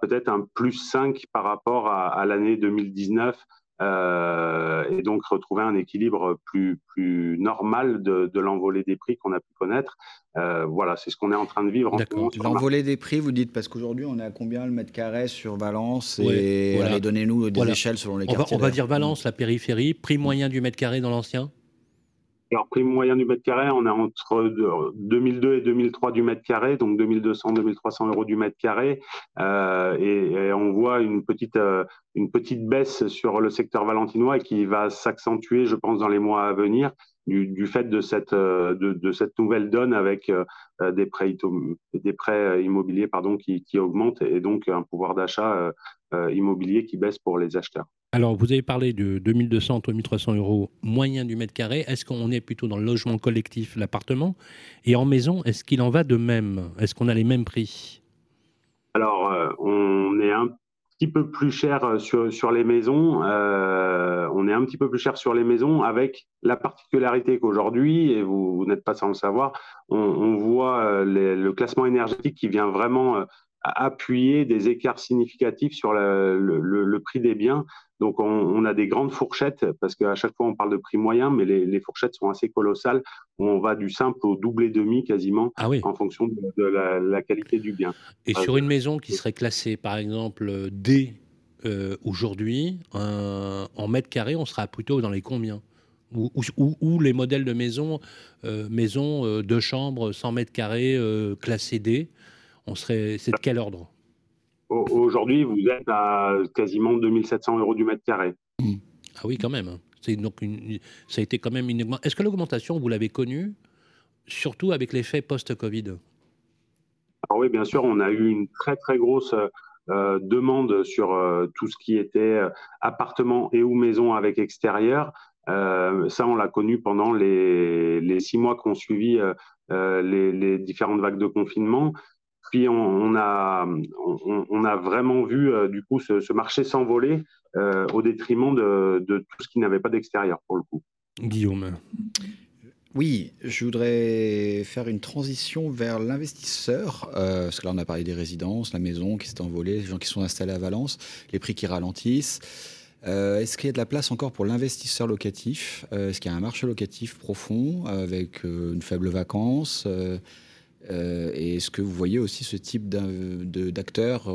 peut-être un plus 5 par rapport à, à l'année 2019 euh, et donc retrouver un équilibre plus, plus normal de, l'envolée des prix qu'on a pu connaître. Euh, voilà, c'est ce qu'on est en train de vivre. L'envolée des prix, vous dites, parce qu'aujourd'hui, on est à combien le mètre carré sur Valence Et allez, donnez-nous des échelles selon les quartiers. on va dire Valence, la périphérie, prix moyen du mètre carré dans l'ancien? Alors, prix moyen du mètre carré, on est entre 2002 et 2003 du mètre carré, donc 2200, 2300 euros du mètre carré. Euh, et, on voit une petite, euh, une petite baisse sur le secteur valentinois qui va s'accentuer, je pense, dans les mois à venir. Du, fait de cette, euh, de, cette nouvelle donne avec des, prêts, des prêts immobiliers pardon, qui, qui augmentent et donc un pouvoir d'achat immobilier qui baisse pour les acheteurs. Alors, vous avez parlé de 2200 2300 euros moyen du mètre carré. Est-ce qu'on est plutôt dans le logement collectif, l'appartement? Et en maison, est-ce qu'il en va de même? Est-ce qu'on a les mêmes prix? Alors, euh, on est un peu plus cher euh, sur, les maisons. Euh, on est un petit peu plus cher sur les maisons avec la particularité qu'aujourd'hui, et vous, n'êtes pas sans le savoir, on, voit le classement énergétique qui vient vraiment appuyer des écarts significatifs sur le, prix des biens. Donc on, a des grandes fourchettes parce qu'à chaque fois on parle de prix moyen, mais les, fourchettes sont assez colossales. On va du simple au double et demi quasiment ah en fonction de, la, qualité du bien. Et sur une maison qui serait classée par exemple D euh, aujourd'hui, en mètre carré, on sera plutôt dans les combien? Ou, les modèles de maisons, euh, maisons euh, deux chambres, 100 mètres carrés, classées D, on serait, c'est de quel ordre? Aujourd'hui, vous êtes à quasiment 2700 euros du mètre carré. Mmh. Ah oui, quand même. Hein. C'est donc une, ça a été quand même une Est-ce que l'augmentation, vous l'avez connue, surtout avec l'effet post-Covid? Alors oui, bien sûr, on a eu une très très grosse euh, demande sur euh, tout ce qui était euh, appartement et ou maison avec extérieur. ça, on l'a connu pendant les, les, six mois qui ont suivi les, les, différentes vagues de confinement. Puis on, a, on, a vraiment vu du coup ce, marché s'envoler au détriment de, de, tout ce qui n'avait pas d'extérieur pour le coup. Guillaume. Oui, je voudrais faire une transition vers l'investisseur, euh, parce que là on a parlé des résidences, la maison qui s'est envolée, les gens qui sont installés à Valence, les prix qui ralentissent. Euh, est-ce qu'il y a de la place encore pour l'investisseur locatif? Euh, Est-ce qu'il y a un marché locatif profond avec une faible vacance? Et est-ce que vous voyez aussi ce type d'acteurs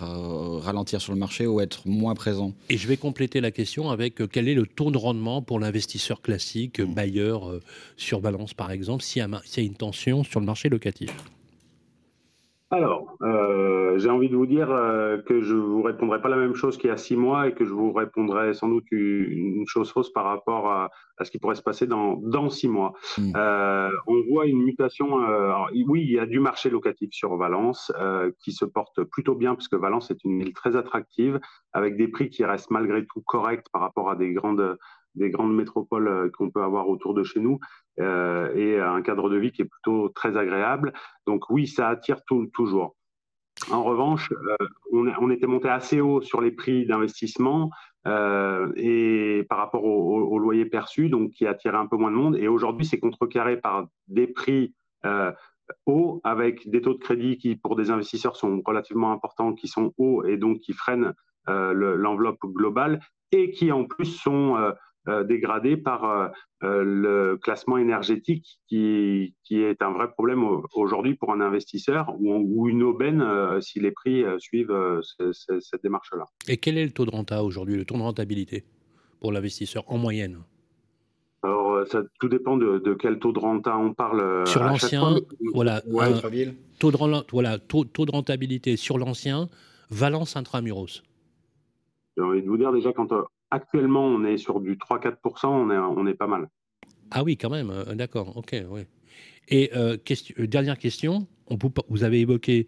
ralentir sur le marché ou être moins présent? Et je vais compléter la question avec euh, quel est le taux de rendement pour l'investisseur classique, mmh. bailleur euh, sur balance par exemple, s'il y, y, a une tension sur le marché locatif? Alors, euh, j'ai envie de vous dire euh, que je vous répondrai pas la même chose qu'il y a six mois et que je vous répondrai sans doute une chose fausse par rapport à, ce qui pourrait se passer dans, dans six mois. Hmm. Euh, on voit une mutation. oui, il y a du marché locatif sur Valence qui se porte plutôt bien parce que Valence est une ville très attractive avec des prix qui restent malgré tout corrects par rapport à des grandes des grandes métropoles euh, qu'on peut avoir autour de chez nous euh, et un cadre de vie qui est plutôt très agréable. Donc oui, ça attire toujours. En revanche, euh, on, était monté assez haut sur les prix d'investissement et par rapport au, loyer perçu, donc qui attirait un peu moins de monde. Et aujourd'hui, c'est contrecarré par des prix hauts avec des taux de crédit qui, pour des investisseurs, sont relativement importants, qui sont hauts et donc qui freinent l'enveloppe globale et qui en plus sont euh, dégradé par euh, euh, le classement énergétique qui, qui, est un vrai problème aujourd'hui pour un investisseur ou, une aubaine si les prix suivent cette démarche-là. Et quel est le taux de renta aujourd'hui, le taux de rentabilité pour l'investisseur en moyenne? Alors, ça, tout dépend de, quel taux de renta on parle. Sur l'ancien, voilà, taux de, voilà taux, taux, de rentabilité sur l'ancien, Valence intramuros. J'ai envie de vous dire déjà, quand Actuellement, on est sur du 3-4%, on est, on est pas mal. Ah oui, quand même, euh, d'accord, ok, oui. Et euh, question, euh, dernière question, on vous avez évoqué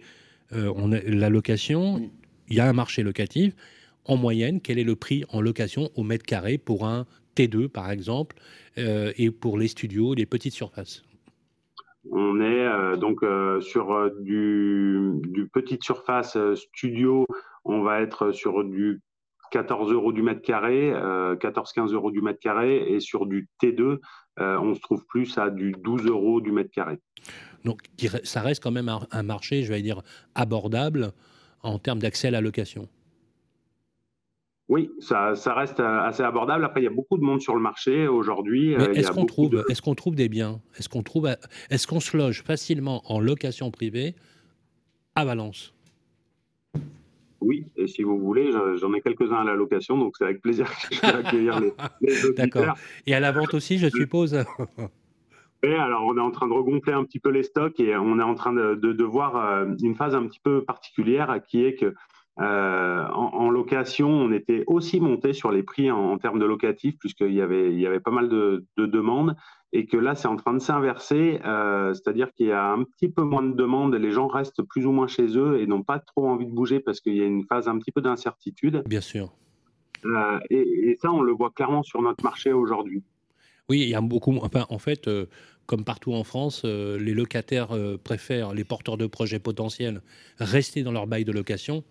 on la location, il y a un marché locatif. En moyenne, quel est le prix en location au mètre carré pour un T2, par exemple, et pour les studios, les petites surfaces? On est donc sur du, du, petite surface studio, on va être sur du 14 euros du mètre carré, 14-15 euh, euros du mètre carré, et sur du T2, euh, on se trouve plus à du 12 euros du mètre carré. Donc ça reste quand même un, marché, je vais dire, abordable en termes d'accès à la location. Oui, ça, reste assez abordable. Après, il y a beaucoup de monde sur le marché aujourd'hui. Euh, est-ce qu'on trouve, est qu'on trouve des biens? Est-ce qu'on trouve, est-ce qu'on se loge facilement en location privée à Valence? Oui, et si vous voulez, j'en ai quelques-uns à la location, donc c'est avec plaisir que je vais accueillir les, les D'accord. Et à la vente aussi, je suppose et alors, on est en train de regonfler un petit peu les stocks et on est en train de, de, voir euh, une phase un petit peu particulière qui est que euh, en, location, on était aussi monté sur les prix en, termes de locatif, puisqu'il y avait, il y avait pas mal de, demandes, et que là, c'est en train de s'inverser, euh, c'est-à-dire qu'il y a un petit peu moins de demandes, les gens restent plus ou moins chez eux et n'ont pas trop envie de bouger parce qu'il y a une phase un petit peu d'incertitude. Bien sûr. Euh, et, ça, on le voit clairement sur notre marché aujourd'hui. Oui, il y a beaucoup. Enfin, en fait, comme partout en France, les locataires préfèrent, les porteurs de projets potentiels, rester dans leur bail de location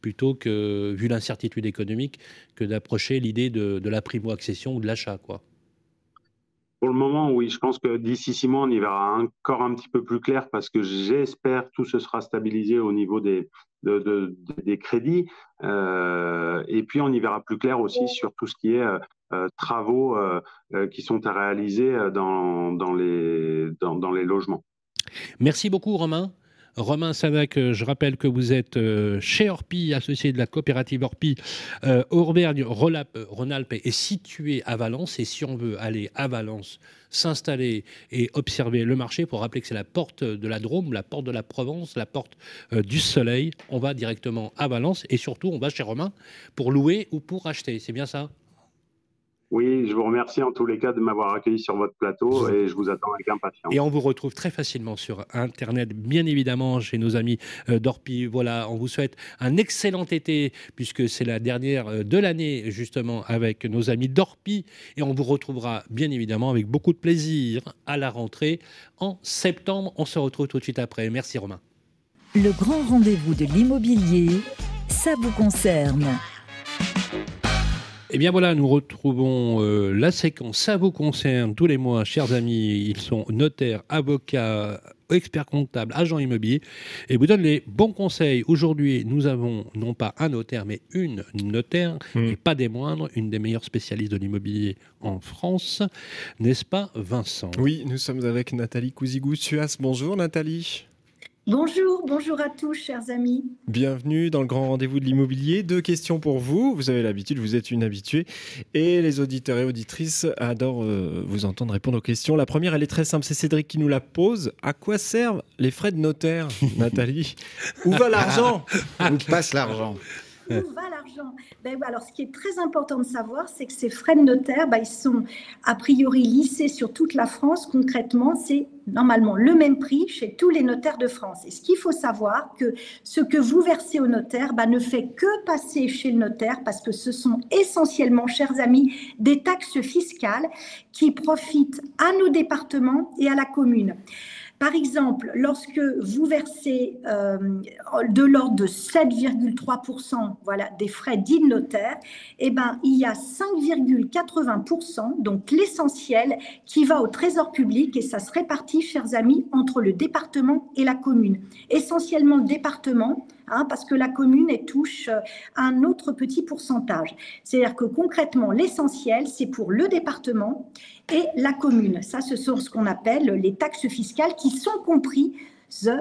plutôt que, vu l'incertitude économique, que d'approcher l'idée de, la primo-accession ou de l'achat. quoi. Pour le moment, oui, je pense que d'ici six mois, on y verra encore un petit peu plus clair parce que j'espère tout se sera stabilisé au niveau des, des crédits. Euh, et puis, on y verra plus clair aussi sur tout ce qui est euh, travaux euh, qui sont à réaliser dans, dans, les, dans, dans les logements. Merci beaucoup, Romain. Romain Sadac, euh, je rappelle que vous êtes euh, chez Orpi, associé de la coopérative Orpi. Euh, Auvergne, Rhône-Alpes est situé à Valence et si on veut aller à Valence, s'installer et observer le marché, pour rappeler que c'est la porte de la Drôme, la porte de la Provence, la porte du Soleil, on va directement à Valence et surtout on va chez Romain pour louer ou pour acheter. C'est bien ça? Oui, je vous remercie en tous les cas de m'avoir accueilli sur votre plateau et je vous attends avec impatience. Et on vous retrouve très facilement sur Internet, bien évidemment, chez nos amis euh, d'Orpi. Voilà, on vous souhaite un excellent été puisque c'est la dernière euh, de l'année justement avec nos amis d'Orpi et on vous retrouvera bien évidemment avec beaucoup de plaisir à la rentrée en septembre. On se retrouve tout de suite après. Merci Romain. Le grand rendez-vous de l'immobilier, ça vous concerne. Et eh bien voilà, nous retrouvons euh, la séquence Ça vous concerne tous les mois, chers amis. Ils sont notaires, avocats, experts comptables, agents immobiliers et vous donnent les bons conseils. Aujourd'hui, nous avons non pas un notaire, mais une notaire, hmm. et pas des moindres, une des meilleures spécialistes de l'immobilier en France, n'est-ce pas, Vincent? Oui, nous sommes avec Nathalie Cousigou-Suas. Bonjour Nathalie. Bonjour, bonjour à tous, chers amis. Bienvenue dans le grand rendez-vous de l'immobilier. Deux questions pour vous. Vous avez l'habitude, vous êtes une habituée. Et les auditeurs et auditrices adorent euh, vous entendre répondre aux questions. La première, elle est très simple. C'est Cédric qui nous la pose. À quoi servent les frais de notaire, Nathalie? Où va l'argent? Où passe l'argent? Où va l'argent ben, Alors, ce qui est très important de savoir, c'est que ces frais de notaire, ben, ils sont a priori lissés sur toute la France. Concrètement, c'est normalement le même prix chez tous les notaires de France. Et ce qu'il faut savoir, que ce que vous versez au notaire ben, ne fait que passer chez le notaire parce que ce sont essentiellement, chers amis, des taxes fiscales qui profitent à nos départements et à la commune. Par exemple, lorsque vous versez euh, de l'ordre de 7,3% voilà, des frais dits notaire, eh ben, il y a 5,80%, donc l'essentiel, qui va au trésor public et ça se répartit, chers amis, entre le département et la commune. Essentiellement le département, Hein, parce que la commune touche euh, un autre petit pourcentage. C'est-à-dire que concrètement, l'essentiel, c'est pour le département et la commune. Ça, ce sont ce qu'on appelle les taxes fiscales qui sont comprises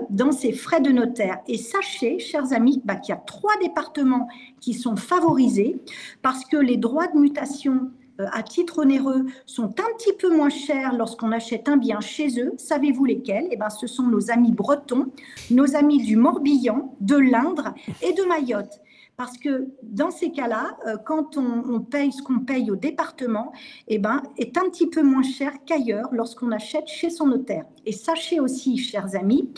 dans ces frais de notaire. Et sachez, chers amis, bah, qu'il y a trois départements qui sont favorisés parce que les droits de mutation euh, à titre onéreux sont un petit peu moins chers lorsqu'on achète un bien chez eux. Savez-vous lesquels? Eh ben, ce sont nos amis bretons, nos amis du Morbihan, de l'Indre et de Mayotte. Parce que dans ces cas-là, euh, quand on, paye ce qu'on paye au département, eh ben, est un petit peu moins cher qu'ailleurs lorsqu'on achète chez son notaire. Et sachez aussi, chers amis,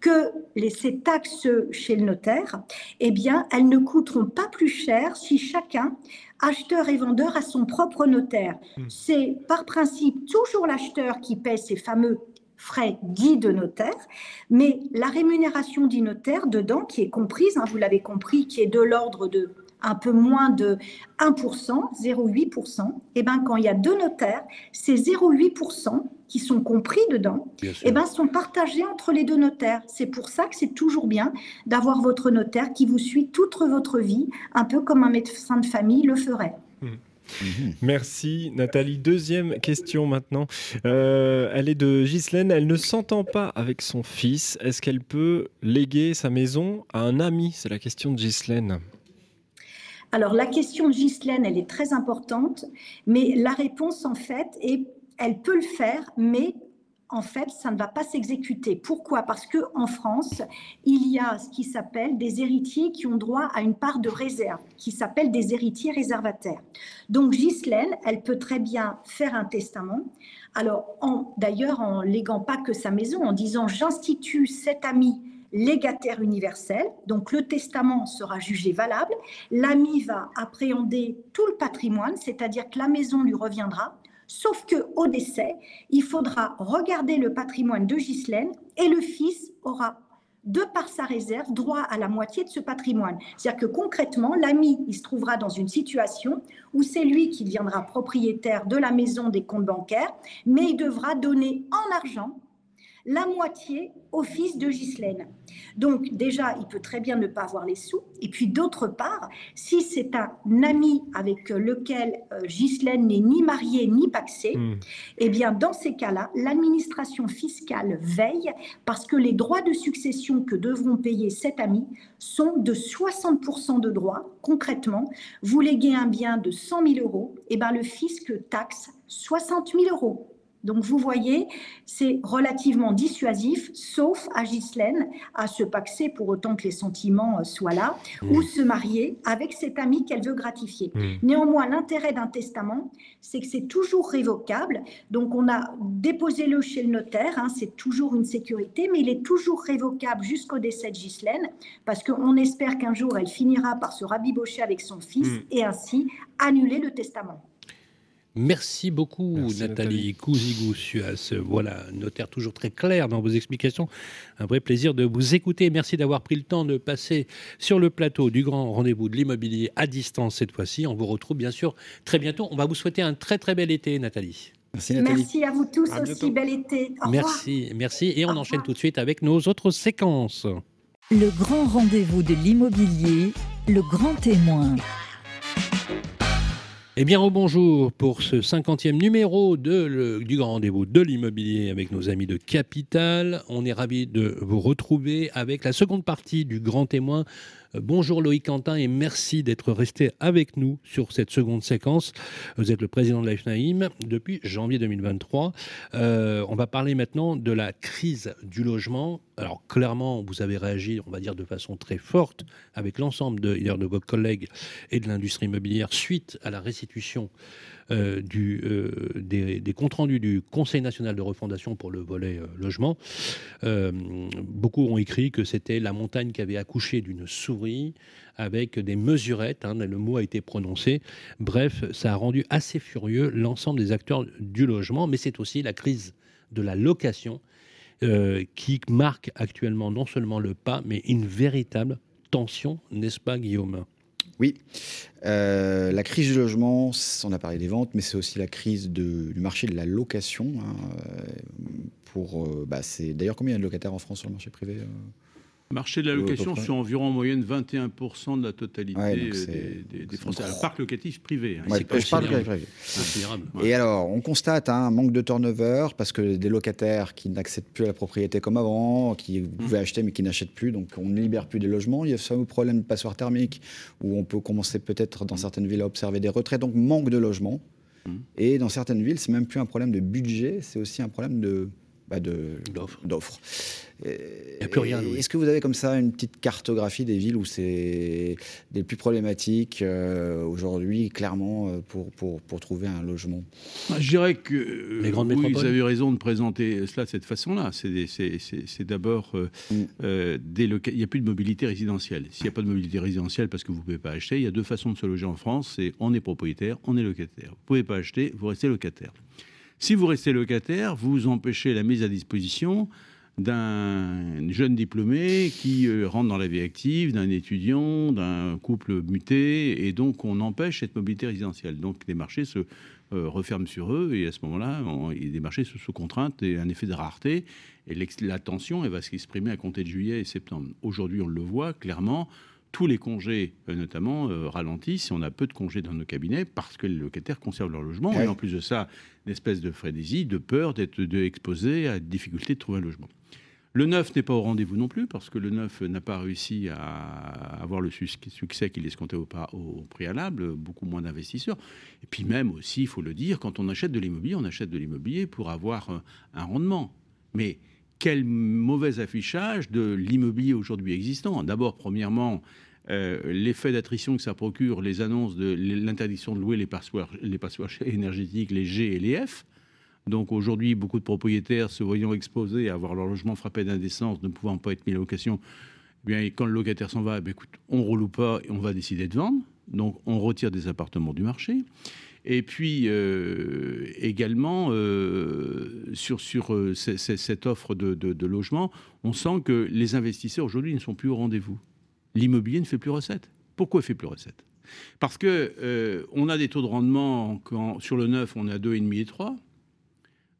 que les, ces taxes chez le notaire, eh bien, elles ne coûteront pas plus cher si chacun acheteur et vendeur à son propre notaire. Hmm. C'est par principe toujours l'acheteur qui paie ces fameux frais dits de notaire, mais la rémunération du notaire dedans, qui est comprise, hein, vous l'avez compris, qui est de l'ordre de un peu moins de 1%, 0,8%, et ben quand il y a deux notaires, ces 0,8% qui sont compris dedans, et ben sont partagés entre les deux notaires. C'est pour ça que c'est toujours bien d'avoir votre notaire qui vous suit toute votre vie, un peu comme un médecin de famille le ferait. Mmh. Mmh. Merci Nathalie. Deuxième question maintenant. Euh, elle est de Ghislaine. Elle ne s'entend pas avec son fils. Est-ce qu'elle peut léguer sa maison à un ami? C'est la question de Ghislaine. Alors la question de Ghislaine, elle est très importante, mais la réponse en fait est, elle peut le faire, mais en fait, ça ne va pas s'exécuter. Pourquoi? Parce que en France, il y a ce qui s'appelle des héritiers qui ont droit à une part de réserve, qui s'appelle des héritiers réservataires. Donc Ghislaine, elle peut très bien faire un testament. Alors, d'ailleurs, en léguant pas que sa maison, en disant j'institue cet ami légataire universel, donc le testament sera jugé valable, l'ami va appréhender tout le patrimoine, c'est-à-dire que la maison lui reviendra, sauf que au décès, il faudra regarder le patrimoine de Ghislaine et le fils aura de par sa réserve, droit à la moitié de ce patrimoine. C'est-à-dire que concrètement, l'ami, il se trouvera dans une situation où c'est lui qui deviendra propriétaire de la maison des comptes bancaires, mais il devra donner en argent la moitié au fils de Ghislaine. Donc déjà, il peut très bien ne pas avoir les sous. Et puis d'autre part, si c'est un ami avec lequel euh, Ghislaine n'est ni mariée ni paxée, hmm. eh bien dans ces cas-là, l'administration fiscale veille parce que les droits de succession que devront payer cet ami sont de 60% de droits. Concrètement, vous léguez un bien de 100 000 euros, eh bien le fisc taxe 60 000 euros. Donc vous voyez, c'est relativement dissuasif, sauf à Ghislaine, à se paxer pour autant que les sentiments euh, soient là, ou mmh. se marier avec cet ami qu'elle veut gratifier. Mmh. Néanmoins, l'intérêt d'un testament, c'est que c'est toujours révocable. Donc on a déposé le chez le notaire, hein, c'est toujours une sécurité, mais il est toujours révocable jusqu'au décès de Ghislaine, parce qu'on espère qu'un jour elle finira par se rabibocher avec son fils mmh. et ainsi annuler le testament. Merci beaucoup Nathalie, Nathalie. Voilà, notaire toujours très clair dans vos explications. Un vrai plaisir de vous écouter. Merci d'avoir pris le temps de passer sur le plateau du grand rendez-vous de l'immobilier à distance cette fois-ci. On vous retrouve bien sûr très bientôt. On va vous souhaiter un très très bel été Nathalie. Merci Nathalie. Merci à vous tous aussi, bel été. merci, merci. Et on enchaîne tout de suite avec nos autres séquences. Le grand rendez-vous de l'immobilier, le grand témoin. Eh bien, bonjour pour ce 50e numéro du grand rendez-vous de l'immobilier avec nos amis de Capital. On est ravis de vous retrouver avec la seconde partie du grand témoin Bonjour Loïc Quentin et merci d'être resté avec nous sur cette seconde séquence. Vous êtes le président de l'AFNAIM depuis janvier 2023. Euh, on va parler maintenant de la crise du logement. Alors clairement, vous avez réagi, on va dire, de façon très forte avec l'ensemble de, vos collègues et de l'industrie immobilière suite à la restitution du, euh, des, comptes rendus du Conseil national de refondation pour le volet euh, logement. beaucoup ont écrit que c'était la montagne qui avait accouché d'une souris avec des mesurettes, hein, le mot a été prononcé. Bref, ça a rendu assez furieux l'ensemble des acteurs du logement, mais c'est aussi la crise de la location qui marque actuellement non seulement le pas, mais une véritable tension, n'est-ce pas Guillaume? Oui, euh, la crise du logement, on a parlé des ventes, mais c'est aussi la crise du marché de la location. Hein, euh, pour, euh, bah, d'ailleurs combien il y a de locataires en France sur le marché privé marché de la location sur environ en moyenne 21% de la totalité des, Français. Le parc locatif privé. Hein, je parle privé. Et alors, on constate un manque de turnover parce que des locataires qui n'accèdent plus à la propriété comme avant, qui mmh. pouvaient acheter mais qui n'achètent plus, donc on ne libère plus des logements. Il y a ce problème de passoire thermique où on peut commencer peut-être dans mmh. certaines villes à observer des retraits, donc manque de logements. Mmh. Et dans certaines villes, c'est même plus un problème de budget, c'est aussi un problème de bah, d'offres. Il n'y a plus rien. Est-ce que vous avez comme ça une petite cartographie des villes où c'est les plus problématiques euh, aujourd'hui, clairement, euh, pour, pour, pour, trouver un logement? Bah, Je dirais que les grandes oui, vous avez raison de présenter cela de cette façon-là. C'est d'abord euh, mm. il n'y a plus de mobilité résidentielle. S'il n'y a pas de mobilité résidentielle parce que vous ne pouvez pas acheter, il y a deux façons de se loger en France. C'est on est propriétaire, on est locataire. Vous ne pouvez pas acheter, vous restez locataire. Si vous restez locataire, vous empêchez la mise à disposition d'un jeune diplômé qui euh, rentre dans la vie active, d'un étudiant, d'un couple muté, et donc on empêche cette mobilité résidentielle. Donc les marchés se euh, referment sur eux, et à ce moment-là, des marchés sont sous contrainte et un effet de rareté, et la tension elle va s'exprimer à compter de juillet et septembre. Aujourd'hui, on le voit clairement, tous les congés, euh, notamment, euh, ralentissent on a peu de congés dans nos cabinets parce que les locataires conservent leur logement. Et en plus de ça, une espèce de frénésie, de peur d'être exposé à la difficulté de trouver un logement. Le neuf n'est pas au rendez-vous non plus parce que le neuf n'a pas réussi à avoir le succès qu'il escomptait au, au préalable, beaucoup moins d'investisseurs. Et puis même aussi, il faut le dire, quand on achète de l'immobilier, on achète de l'immobilier pour avoir euh, un rendement. Mais quel mauvais affichage de l'immobilier aujourd'hui existant. D'abord, premièrement, euh, l'effet d'attrition que ça procure, les annonces de l'interdiction de louer les passoires, énergétiques, les G et les F. Donc aujourd'hui, beaucoup de propriétaires se voyant exposés à avoir leur logement frappé d'indécence, ne pouvant pas être mis en location, eh quand le locataire s'en va, eh on roule pas et on va décider de vendre. Donc on retire des appartements du marché. Et puis euh, également, euh, sur, sur euh, cette offre de, logement, on sent que les investisseurs aujourd'hui ne sont plus au rendez-vous. L'immobilier ne fait plus recette. Pourquoi il ne fait plus recette Parce que on a des taux de rendement, sur le neuf, on est à 2,5 et 3.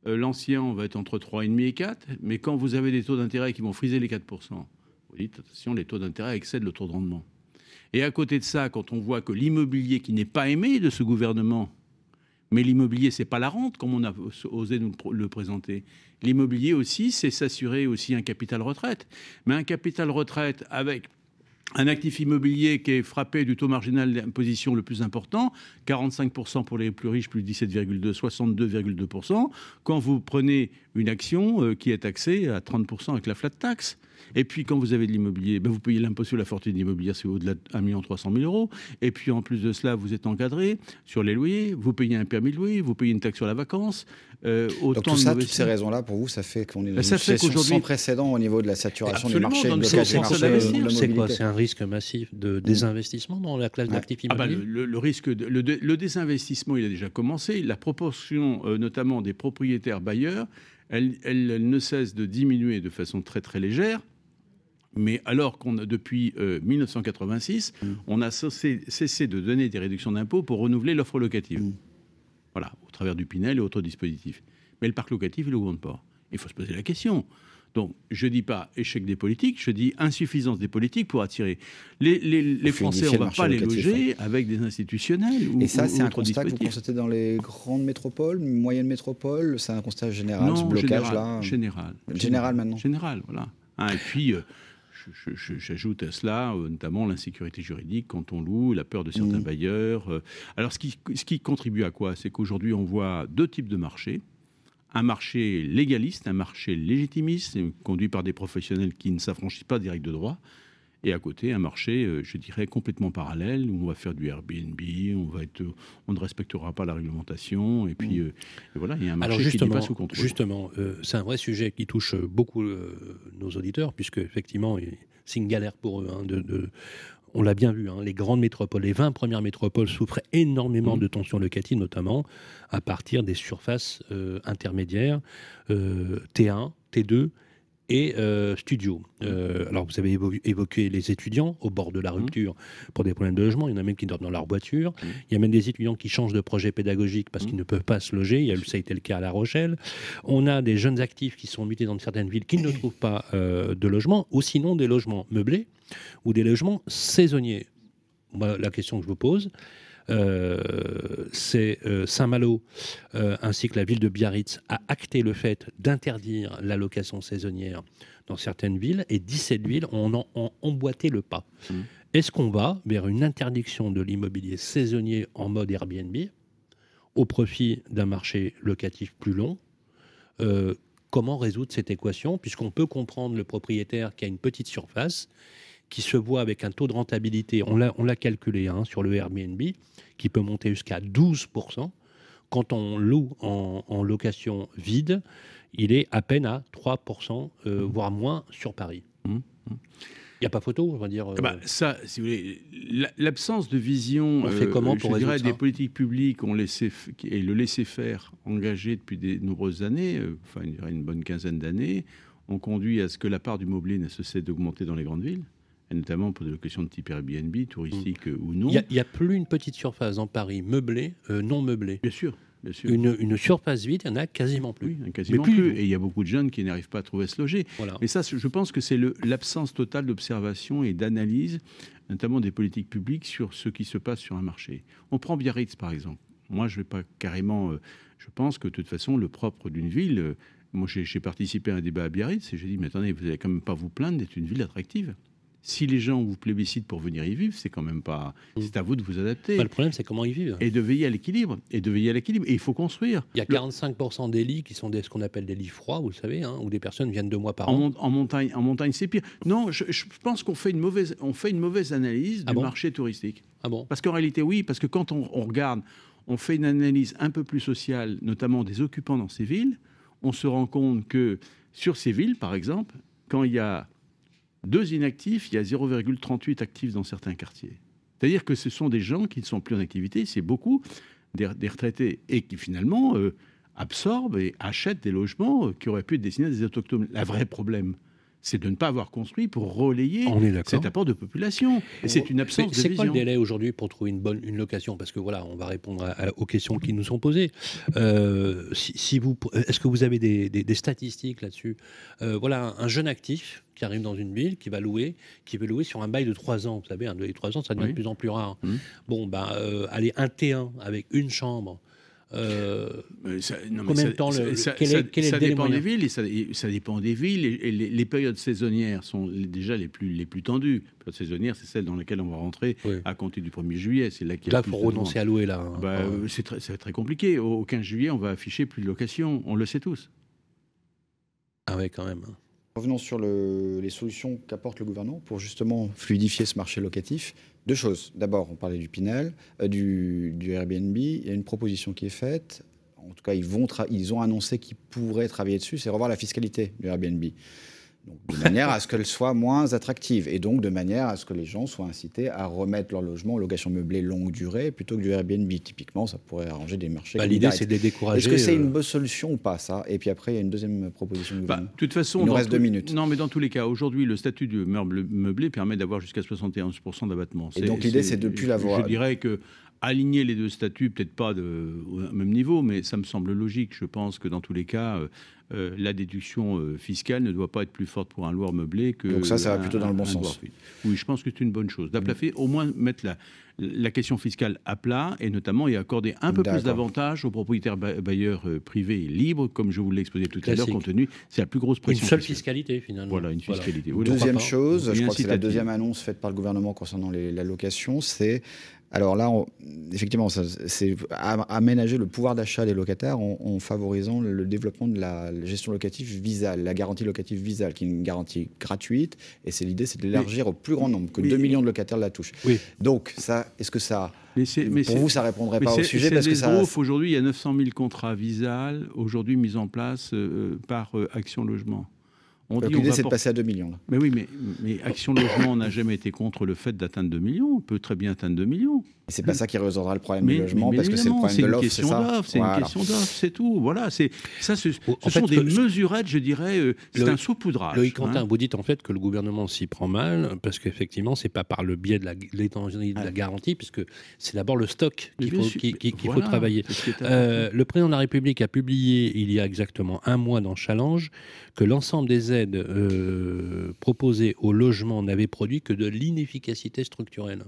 L'ancien, on va être entre 3,5 et 4. Mais quand vous avez des taux d'intérêt qui vont friser les 4%, vous dites, attention, les taux d'intérêt excèdent le taux de rendement. Et à côté de ça, quand on voit que l'immobilier qui n'est pas aimé de ce gouvernement, mais l'immobilier, c'est pas la rente, comme on a osé nous le présenter. L'immobilier aussi, c'est s'assurer aussi un capital retraite. Mais un capital retraite avec un actif immobilier qui est frappé du taux marginal d'imposition le plus important, 45% pour les plus riches, plus 17,2, 62,2%, quand vous prenez une action euh, qui est taxée à 30% avec la flat tax. Et puis, quand vous avez de l'immobilier, ben, vous payez l'impôt sur la fortune immobilière, c'est au-delà de 1 300 000 euros. Et puis, en plus de cela, vous êtes encadré sur les loyers, vous payez un permis de louer, vous payez une taxe sur la vacance. Euh, autant Donc tout ça, toutes ces raisons-là, pour vous, ça fait qu'on est dans ben, une situation sans précédent au niveau de la saturation du marché. C'est quoi? C'est un risque massif de désinvestissement dans la classe d'actifs ah bah, immobiliers le, risque, le, désinvestissement, il a déjà commencé. La proportion, euh, notamment des propriétaires bailleurs, elle, elle, ne cesse de diminuer de façon très très légère. Mais alors qu'on a depuis 1986, euh, mm. on a cessé, de donner des réductions d'impôts pour renouveler l'offre locative. Mm. Voilà, au travers du Pinel et autres dispositifs. Mais le parc locatif, il augmente pas. Il faut se poser la question. Donc, je ne dis pas échec des politiques, je dis insuffisance des politiques pour attirer. Les, les, Français, on ne va pas les loger avec des institutionnels. Et ça, c'est un constat que vous constatez dans les grandes métropoles, moyennes métropoles C'est un constat général, ce blocage-là général, général. Général maintenant Général, voilà. Hein, et puis, euh, J'ajoute à cela euh, notamment l'insécurité juridique quand on loue, la peur de certains mmh. bailleurs. Euh. Alors ce qui, ce qui contribue à quoi? C'est qu'aujourd'hui on voit deux types de marchés. Un marché légaliste, un marché légitimiste, conduit par des professionnels qui ne s'affranchissent pas des règles de droit, et à côté un marché, euh, je dirais, complètement parallèle, où on va faire du Airbnb, on, va être, on ne respectera pas la réglementation, et puis mmh. voilà, il y a un marché qui n'est pas sous contrôle. Justement, c'est un vrai sujet qui touche beaucoup nos auditeurs, puisque effectivement, c'est une galère pour eux. Hein, de, on l'a bien vu, hein, les grandes métropoles, les 20 premières métropoles souffraient énormément mmh. de tensions locatives, notamment à partir des surfaces euh, intermédiaires, T1, T2 et euh, studio. Euh, alors vous avez évoqué les étudiants au bord de la mmh. rupture pour des problèmes de logement. Il y en a même qui dorment dans leur voiture. Mmh. Il y a même des étudiants qui changent de projet pédagogique parce qu'ils mmh. ne peuvent pas se loger. Il y a, ça a été le cas à La Rochelle. On a des jeunes actifs qui sont mutés dans certaines villes qui ne trouvent pas euh, de logement, ou sinon des logements meublés ou des logements saisonniers. la question que je vous pose, c'est euh, Saint-Malo euh, ainsi que la ville de Biarritz a acté le fait d'interdire la location saisonnière dans certaines villes et 17 villes ont, emboîté le pas. Mmh. Est-ce qu'on va vers une interdiction de l'immobilier saisonnier en mode Airbnb au profit d'un marché locatif plus long? Comment résoudre cette équation? Puisqu'on peut comprendre le propriétaire qui a une petite surface qui se voit avec un taux de rentabilité, on l'a calculé hein, sur le Airbnb, qui peut monter jusqu'à 12%. Quand on loue en, location vide, il est à peine à 3%, euh, mmh. voire moins sur Paris. Mmh. Mmh. Il n'y a pas photo, on va dire. Ah bah, ça, si vous voulez, l'absence de vision, on fait comment euh, pour je dirais, des politiques publiques ont laissé et le laisser faire engagé depuis de nombreuses années, euh, enfin une bonne quinzaine d'années, ont conduit à ce que la part du mobilier ne cesse d'augmenter dans les grandes villes notamment pour des locations de type Airbnb, touristique euh, ou non. Il n'y a, plus une petite surface en Paris meublée, euh, non meublée. Bien sûr. Bien sûr. Une, surface vide, il n'y en a quasiment plus. quasiment plus. Et il y a beaucoup de jeunes qui n'arrivent pas à trouver à se loger. Mais ça, je pense que c'est l'absence totale d'observation et d'analyse, notamment des politiques publiques, sur ce qui se passe sur un marché. On prend Biarritz, par exemple. Moi, je ne vais pas carrément. Euh, je pense que de toute façon, le propre d'une ville. moi, j'ai participé à un débat à Biarritz et j'ai dit Mais attendez, vous n'allez quand même pas vous plaindre d'être une ville attractive si les gens vous plébiscitent pour venir y vivre, c'est quand même pas. Mm. C'est à vous de vous adapter. Bah, le problème, c'est comment y vivre. Et de veiller à l'équilibre. Et de veiller à l'équilibre. Et il faut construire. Il y a 45% des lits qui sont des, ce qu'on appelle des lits froids, vous le savez, hein, où des personnes viennent deux mois par an. En, montagne, en montagne, c'est pire. Non, je, pense qu'on fait une mauvaise, on fait une mauvaise analyse ah du marché touristique. Ah bon? Parce qu'en réalité, oui, parce que quand on, on regarde, on fait une analyse un peu plus sociale, notamment des occupants dans ces villes, on se rend compte que sur ces villes, par exemple, quand il y a deux inactifs, il y a 0,38 actifs dans certains quartiers. C'est-à-dire que ce sont des gens qui ne sont plus en activité, c'est beaucoup des, retraités, et qui finalement euh, absorbent et achètent des logements euh, qui auraient pu être destinés à des autochtones. Le vrai problème, c'est de ne pas avoir construit pour relayer cet apport de population. Et c'est une absence de vision. C'est quoi le délai aujourd'hui pour trouver une bonne une location? Parce que voilà, on va répondre aux questions qui nous sont posées. Euh, si, vous, est-ce que vous avez des, statistiques là-dessus? Euh, Voilà, un jeune actif qui arrive dans une ville, qui va louer, qui veut louer sur un bail de 3 ans. Vous savez, un bail de 3 ans, ça devient de plus en plus rare. Mmh. Bon, ben, euh, aller un T1 avec une chambre euh, ça, combien de temps le, ça, quel est, quel est ça dépend des villes et ça, ça, dépend des villes et, les, périodes saisonnières sont déjà les plus les plus tendues. Les périodes saisonnières, c'est celle dans laquelle on va rentrer à compter du 1er juillet. C'est là qu'il Là, faut renoncer à louer là. Hein. Bah, euh, c'est très, très compliqué. Au, 15 juillet, on va afficher plus de location. On le sait tous. Ah ouais, quand même. Hein. Revenons sur les solutions qu'apporte le gouvernement pour justement fluidifier ce marché locatif. Deux choses. D'abord, on parlait du Pinel, euh, du, Airbnb. Il y a une proposition qui est faite. En tout cas, ils, vont ils ont annoncé qu'ils pourraient travailler dessus, c'est revoir la fiscalité du Airbnb de manière à ce qu'elle soit moins attractive et donc de manière à ce que les gens soient incités à remettre leur logement en location meublée longue durée plutôt que du Airbnb. Typiquement, ça pourrait arranger des marchés. Bah, L'idée, c'est de les décourager. Est-ce que c'est une euh, bonne solution ou pas, ça? Et puis après, il y a une deuxième proposition. Bah, de toute façon, il nous reste deux minutes. Non, mais dans tous les cas, aujourd'hui, le statut du meuble meublé permet d'avoir jusqu'à 71% d'abattement. Et donc l'idée, c'est de plus l'avoir. Je dirais que aligner les deux statuts, peut-être pas de, au même niveau, mais ça me semble logique. Je pense que dans tous les cas, euh, euh, la déduction euh, fiscale ne doit pas être plus forte pour un loueur meublé que. Donc ça, ça va plutôt dans le bon sens. Oui, je pense que c'est une bonne chose. D'aplafer, au moins mettre la, la question fiscale à plat et notamment y accorder un peu plus d'avantages aux propriétaires bailleurs privés libres, comme je vous l'ai exposé tout à l'heure, compte tenu, c'est la plus grosse pression. Une seule fiscalité finalement. Voilà, une fiscalité. deuxième chose, je crois que c'est la deuxième annonce faite par le gouvernement concernant les, la location, c'est alors là, effectivement, c'est aménager le pouvoir d'achat des locataires en, favorisant le, développement de la gestion locative visale, la garantie locative visale, qui est une garantie gratuite. Et c'est l'idée, c'est de l'élargir au plus grand nombre, que 2 millions de locataires la touchent. Oui. Donc, ça, est-ce que ça... pour vous, ça répondrait pas au sujet parce que ça... Aujourd'hui, il y a 900 000 contrats visal, aujourd'hui mis en place euh, par euh, Action Logement. L'idée, c'est de passer à 2 millions. Mais oui, mais, mais Action Logement n'a jamais été contre le fait d'atteindre 2 millions. On peut très bien atteindre 2 millions. Et c'est pas ça qui résoudra le problème du logement, parce que c'est le problème de l'offre, c'est ça C'est une question d'offre, c'est tout. Voilà, c'est ça. Ce, sont des mesurettes, je dirais. Euh, c'est un saupoudrage. Loïc Quentin, hein. vous dites en fait que le gouvernement s'y prend mal, parce qu'effectivement, c'est pas par le biais de la, de la garantie, puisque c'est d'abord le stock qu'il faut, travailler. Euh, le président de la République a publié il y a exactement un mois dans Challenge que l'ensemble des aides euh, proposées au logement n'avaient produit que de l'inefficacité structurelle.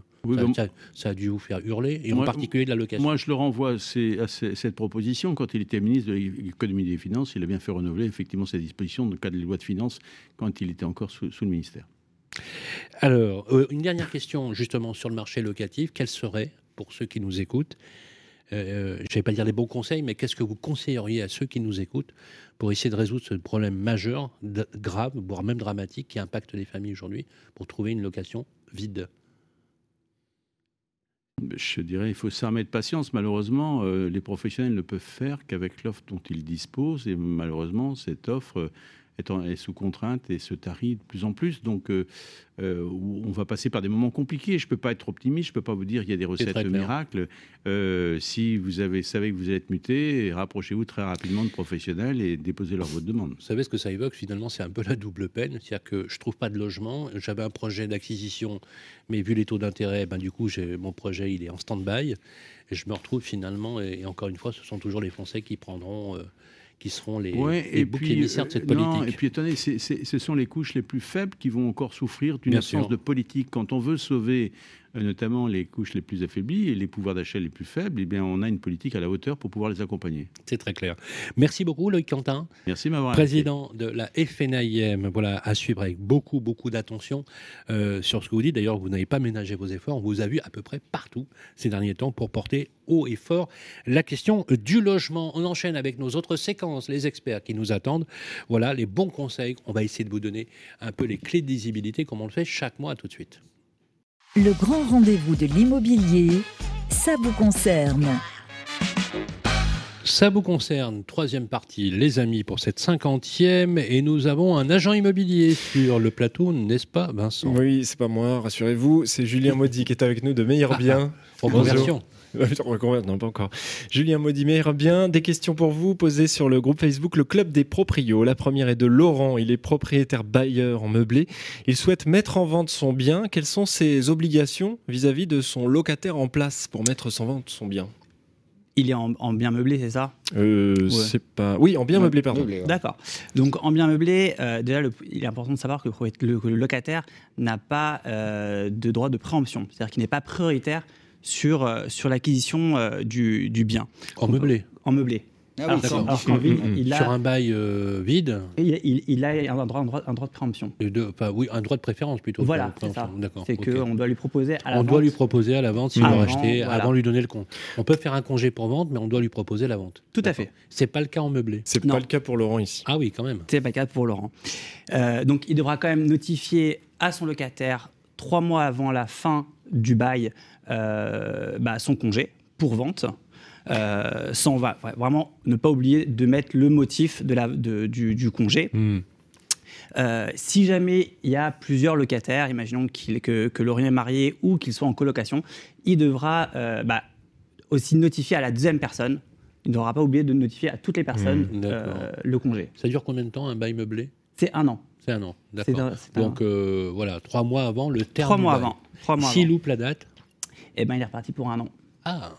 Ça, a dû vous faire hurler, et en particulier de la location. Moi, je le renvoie à, cette proposition. Quand il était ministre de l'économie et des finances, il a bien fait renouveler effectivement ces dispositions dans le cadre des lois de finances quand il était encore sous, le ministère. Alors, euh, une dernière question justement sur le marché locatif. Quel serait, pour ceux qui nous écoutent, euh, je ne vais pas dire les bons conseils, mais qu'est-ce que vous conseilleriez à ceux qui nous écoutent pour essayer de résoudre ce problème majeur, grave, voire même dramatique, qui impacte les familles aujourd'hui, pour trouver une location vide? Je dirais, il faut s'armer de patience. Malheureusement, euh, les professionnels ne peuvent faire qu'avec l'offre dont ils disposent. Et malheureusement, cette offre est, sous contrainte et se tarit de plus en plus. Donc, euh, euh, on va passer par des moments compliqués. Je ne peux pas être optimiste, je ne peux pas vous dire qu'il y a des recettes miracles. Euh, si vous avez, savez que vous allez être muté, rapprochez-vous très rapidement de professionnels et déposez leur votre demande. Vous savez ce que ça évoque Finalement, c'est un peu la double peine. C'est-à-dire que je ne trouve pas de logement. J'avais un projet d'acquisition, mais vu les taux d'intérêt, ben, du coup, mon projet il est en stand-by. Et je me retrouve finalement, et, encore une fois, ce sont toujours les Français qui prendront qui seront les, les boucs émissaires de cette euh, politique. et puis attendez, ce sont les couches les plus faibles qui vont encore souffrir d'une absence de politique. Quand on veut sauver notamment les couches les plus affaiblies et les pouvoirs d'achat les plus faibles, eh bien, on a une politique à la hauteur pour pouvoir les accompagner. C'est très clair. Merci beaucoup, Loïc Quentin. Merci m'avoir Président de la FNIM. Voilà, à suivre avec beaucoup, beaucoup d'attention euh, sur ce que vous dites. D'ailleurs, vous n'avez pas ménagé vos efforts. On vous a vu à peu près partout ces derniers temps pour porter haut et fort la question du logement. On enchaîne avec nos autres séquences, les experts qui nous attendent. Voilà les bons conseils. On va essayer de vous donner un peu les clés de visibilité comme on le fait chaque mois. tout de suite. Le grand rendez-vous de l'immobilier, ça vous concerne. Ça vous concerne, troisième partie, les amis, pour cette cinquantième, et nous avons un agent immobilier sur le plateau, n'est-ce pas, Vincent? Oui, c'est pas moi, rassurez-vous, c'est Julien Maudit qui est avec nous de Meilleur Bien. Bonjour. non, pas encore. Julien Maudimer, bien, des questions pour vous posées sur le groupe Facebook Le Club des Proprios. La première est de Laurent. Il est propriétaire bailleur en meublé. Il souhaite mettre en vente son bien. Quelles sont ses obligations vis-à-vis de son locataire en place pour mettre en vente son bien? Il est en, bien meublé, c'est ça? Euh, C'est pas. Oui, en bien meublé, pardon. D'accord. Donc en bien meublé, euh, déjà, il est important de savoir que le, locataire n'a pas euh, de droit de préemption, c'est-à-dire qu'il n'est pas prioritaire sur, euh, sur l'acquisition euh, du, du, bien. En meublé En meublé. Ah sur, un bail euh, vide il, a un droit, un droit, de préemption. De, oui, un droit de préférence plutôt. Voilà, c'est ça. C'est qu'on doit lui proposer à la on vente. doit lui proposer à la vente s'il veut racheter, avant de lui donner le compte. On peut faire un congé pour vente, mais on doit lui proposer la vente. Tout à fait. C'est pas le cas en meublé. C'est pas le cas pour Laurent ici. Ah oui, quand même. C'est pas le cas pour Laurent. Euh, donc il devra quand même notifier à son locataire trois mois avant la fin du bail euh, bah, son congé pour vente. Euh, sans va, vraiment ne pas oublier de mettre le motif de la, de, du, congé. Hmm. Euh, si jamais il y a plusieurs locataires, imaginons que, que Laurent est marié ou qu'il soit en colocation, il devra euh, bah, aussi notifier à la deuxième personne. Il ne devra pas oublier de notifier à toutes les personnes hmm, le congé. Ça dure combien de temps un bail meublé? C'est un an. C'est un an, d'accord. Donc voilà, trois mois avant le terme. Trois mois avant. S'il loupe la date Eh ben, il est reparti pour un an. Ah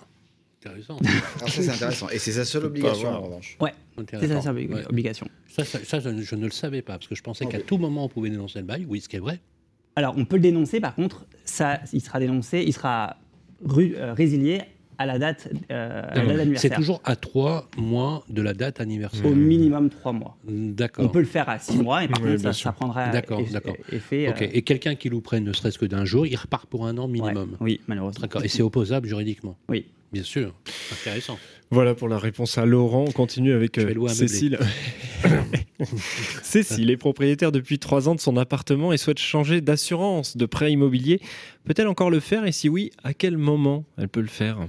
intéressant. Alors ça, c'est intéressant. Et c'est sa seule obligation, en revanche. Ouais, c'est sa seule obligation. Ça, ça, je, ne le savais pas, parce que je pensais qu'à tout moment, on pouvait dénoncer le bail. Oui, ce qui est vrai. Alors, on peut le dénoncer, par contre, ça, il sera dénoncé, il sera euh, résilié à la date, euh, d'anniversaire. C'est toujours à trois mois de la date anniversaire. Au minimum trois mois. D'accord. On peut le faire à six mois et par contre, ça, prendra d'accord, d'accord. effet. Euh, et quelqu'un qui louperait ne serait-ce que d'un jour, il repart pour un an minimum. oui, malheureusement. D'accord. Et c'est opposable juridiquement. Oui. Bien sûr, intéressant. Voilà pour la réponse à Laurent. On continue avec euh, Cécile. Cécile est propriétaire depuis trois ans de son appartement et souhaite changer d'assurance de prêt immobilier. Peut-elle encore le faire et si oui, à quel moment? Elle peut le faire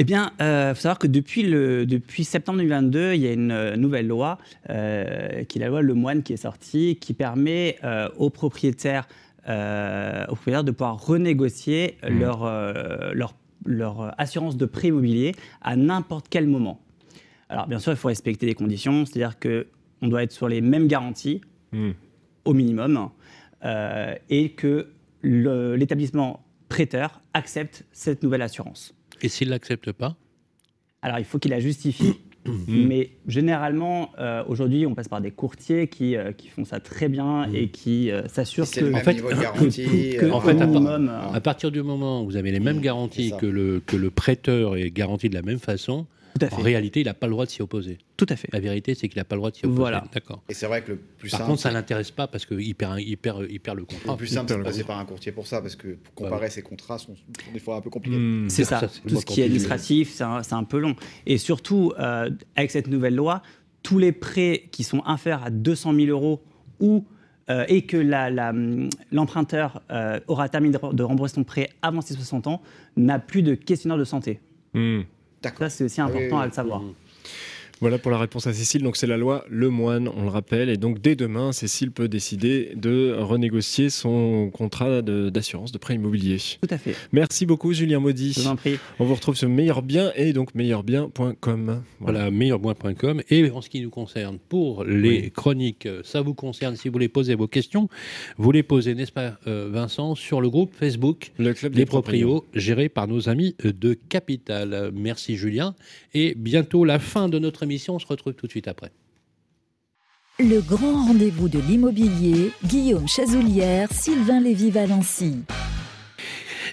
eh bien, il euh, faut savoir que depuis, le, depuis septembre 2022, il y a une euh, nouvelle loi, euh, qui est la loi Le Moine, qui est sortie, qui permet aux propriétaires aux propriétaires de pouvoir renégocier mmh. leur, leur leur assurance de prêt immobilier à n'importe quel moment. Alors bien sûr, il faut respecter les conditions, c'est-à-dire qu'on doit être sur les mêmes garanties hmm. au minimum et que l'établissement prêteur accepte cette nouvelle assurance. Et s'il ne l'accepte pas Alors il faut qu'il la justifie. Mais généralement, euh, aujourd'hui, on passe par des courtiers qui, euh, qui font ça très bien mm. et qui euh, s'assurent que, en fait, niveau de garantie, en fait, à, partir du moment où vous avez les mêmes garanties que le, que le prêteur est garanti de la même façon, en réalité, il n'a pas le droit de s'y opposer. Tout à fait. La vérité, c'est qu'il n'a pas le droit de s'y opposer. Voilà. D'accord. Et c'est vrai que le plus Par contre, ça ne l'intéresse pas parce qu'il perd, il perd, il perd le contrat. Le plus simple, c'est de passer par un courtier pour ça, parce que pour comparer ces contrats sont, des fois un peu compliqués. Hmm. C'est ça. Tout ce qui est administratif, c'est un, peu long. Et surtout, euh, avec cette nouvelle loi, tous les prêts qui sont inférieurs à 200 000 euros ou euh, et que l'emprunteur euh, aura terminé de rembourser son prêt avant ses 60 ans, n'a plus de questionnaire de santé. Hmm. Ça, c'est aussi important à le savoir. Mmh. Voilà pour la réponse à Cécile. Donc c'est la loi Lemoine, on le rappelle. Et donc dès demain, Cécile peut décider de renégocier son contrat d'assurance de, prêt immobilier. Tout à fait. Merci beaucoup Julien Maudit. Je vous en prie. On vous retrouve sur Meilleur Bien et donc meilleurbien.com. Voilà, meilleurbien.com. Et en ce qui nous concerne, pour les chroniques, ça vous concerne si vous voulez poser vos questions. Vous les posez, n'est-ce pas euh, Vincent, sur le groupe Facebook le Club des, Proprios, géré par nos amis de Capital. Merci Julien. Et bientôt la fin de notre on se retrouve tout de suite après. Le grand rendez-vous de l'immobilier, Guillaume Chazoulière, Sylvain Lévy-Valency.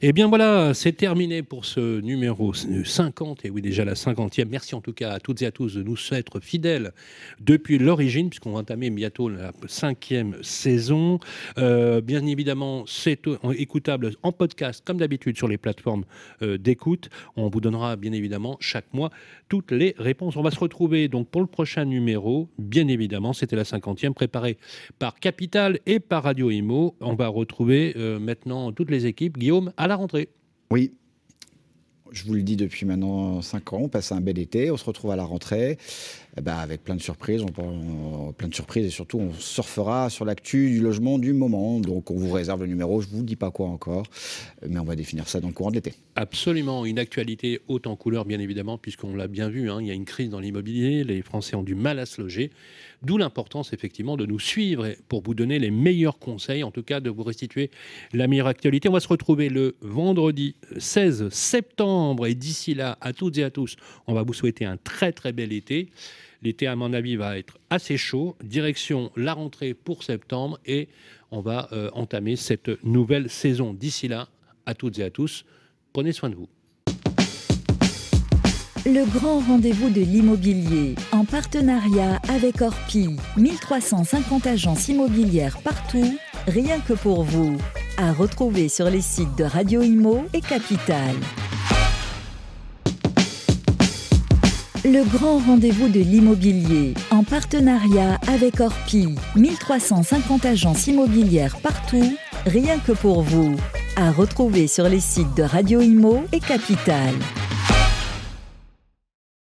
Et eh bien voilà, c'est terminé pour ce numéro 50, et oui déjà la 50e. Merci en tout cas à toutes et à tous de nous être fidèles depuis l'origine, puisqu'on va entamer bientôt la cinquième saison. Euh, bien évidemment, c'est écoutable en podcast, comme d'habitude, sur les plateformes euh, d'écoute. On vous donnera bien évidemment chaque mois toutes les réponses. On va se retrouver donc pour le prochain numéro, bien évidemment, c'était la 50e, préparé par Capital et par Radio Imo. On va retrouver euh, maintenant toutes les équipes. Guillaume, à la rentrée. Oui, je vous le dis depuis maintenant 5 ans, on passe un bel été, on se retrouve à la rentrée, ben avec plein de surprises, on, plein de surprises et surtout on surfera sur l'actu du logement du moment. Donc on vous réserve le numéro, je vous dis pas quoi encore, mais on va définir ça dans le courant de l'été. Absolument, une actualité haute en couleur bien évidemment, puisqu'on l'a bien vu, hein, il y a une crise dans l'immobilier, les Français ont du mal à se loger. D'où l'importance effectivement de nous suivre pour vous donner les meilleurs conseils, en tout cas de vous restituer la meilleure actualité. On va se retrouver le vendredi 16 septembre et d'ici là, à toutes et à tous, on va vous souhaiter un très très bel été. L'été, à mon avis, va être assez chaud. Direction la rentrée pour septembre et on va euh, entamer cette nouvelle saison. D'ici là, à toutes et à tous, prenez soin de vous. le grand rendez-vous de l'immobilier, en partenariat avec Orpi. 1350 agences immobilières partout, rien que pour vous. À retrouver sur les sites de Radio Imo et Capital. Le grand rendez-vous de l'immobilier, en partenariat avec Orpi. 1350 agences immobilières partout, rien que pour vous. À retrouver sur les sites de Radio Imo et Capital.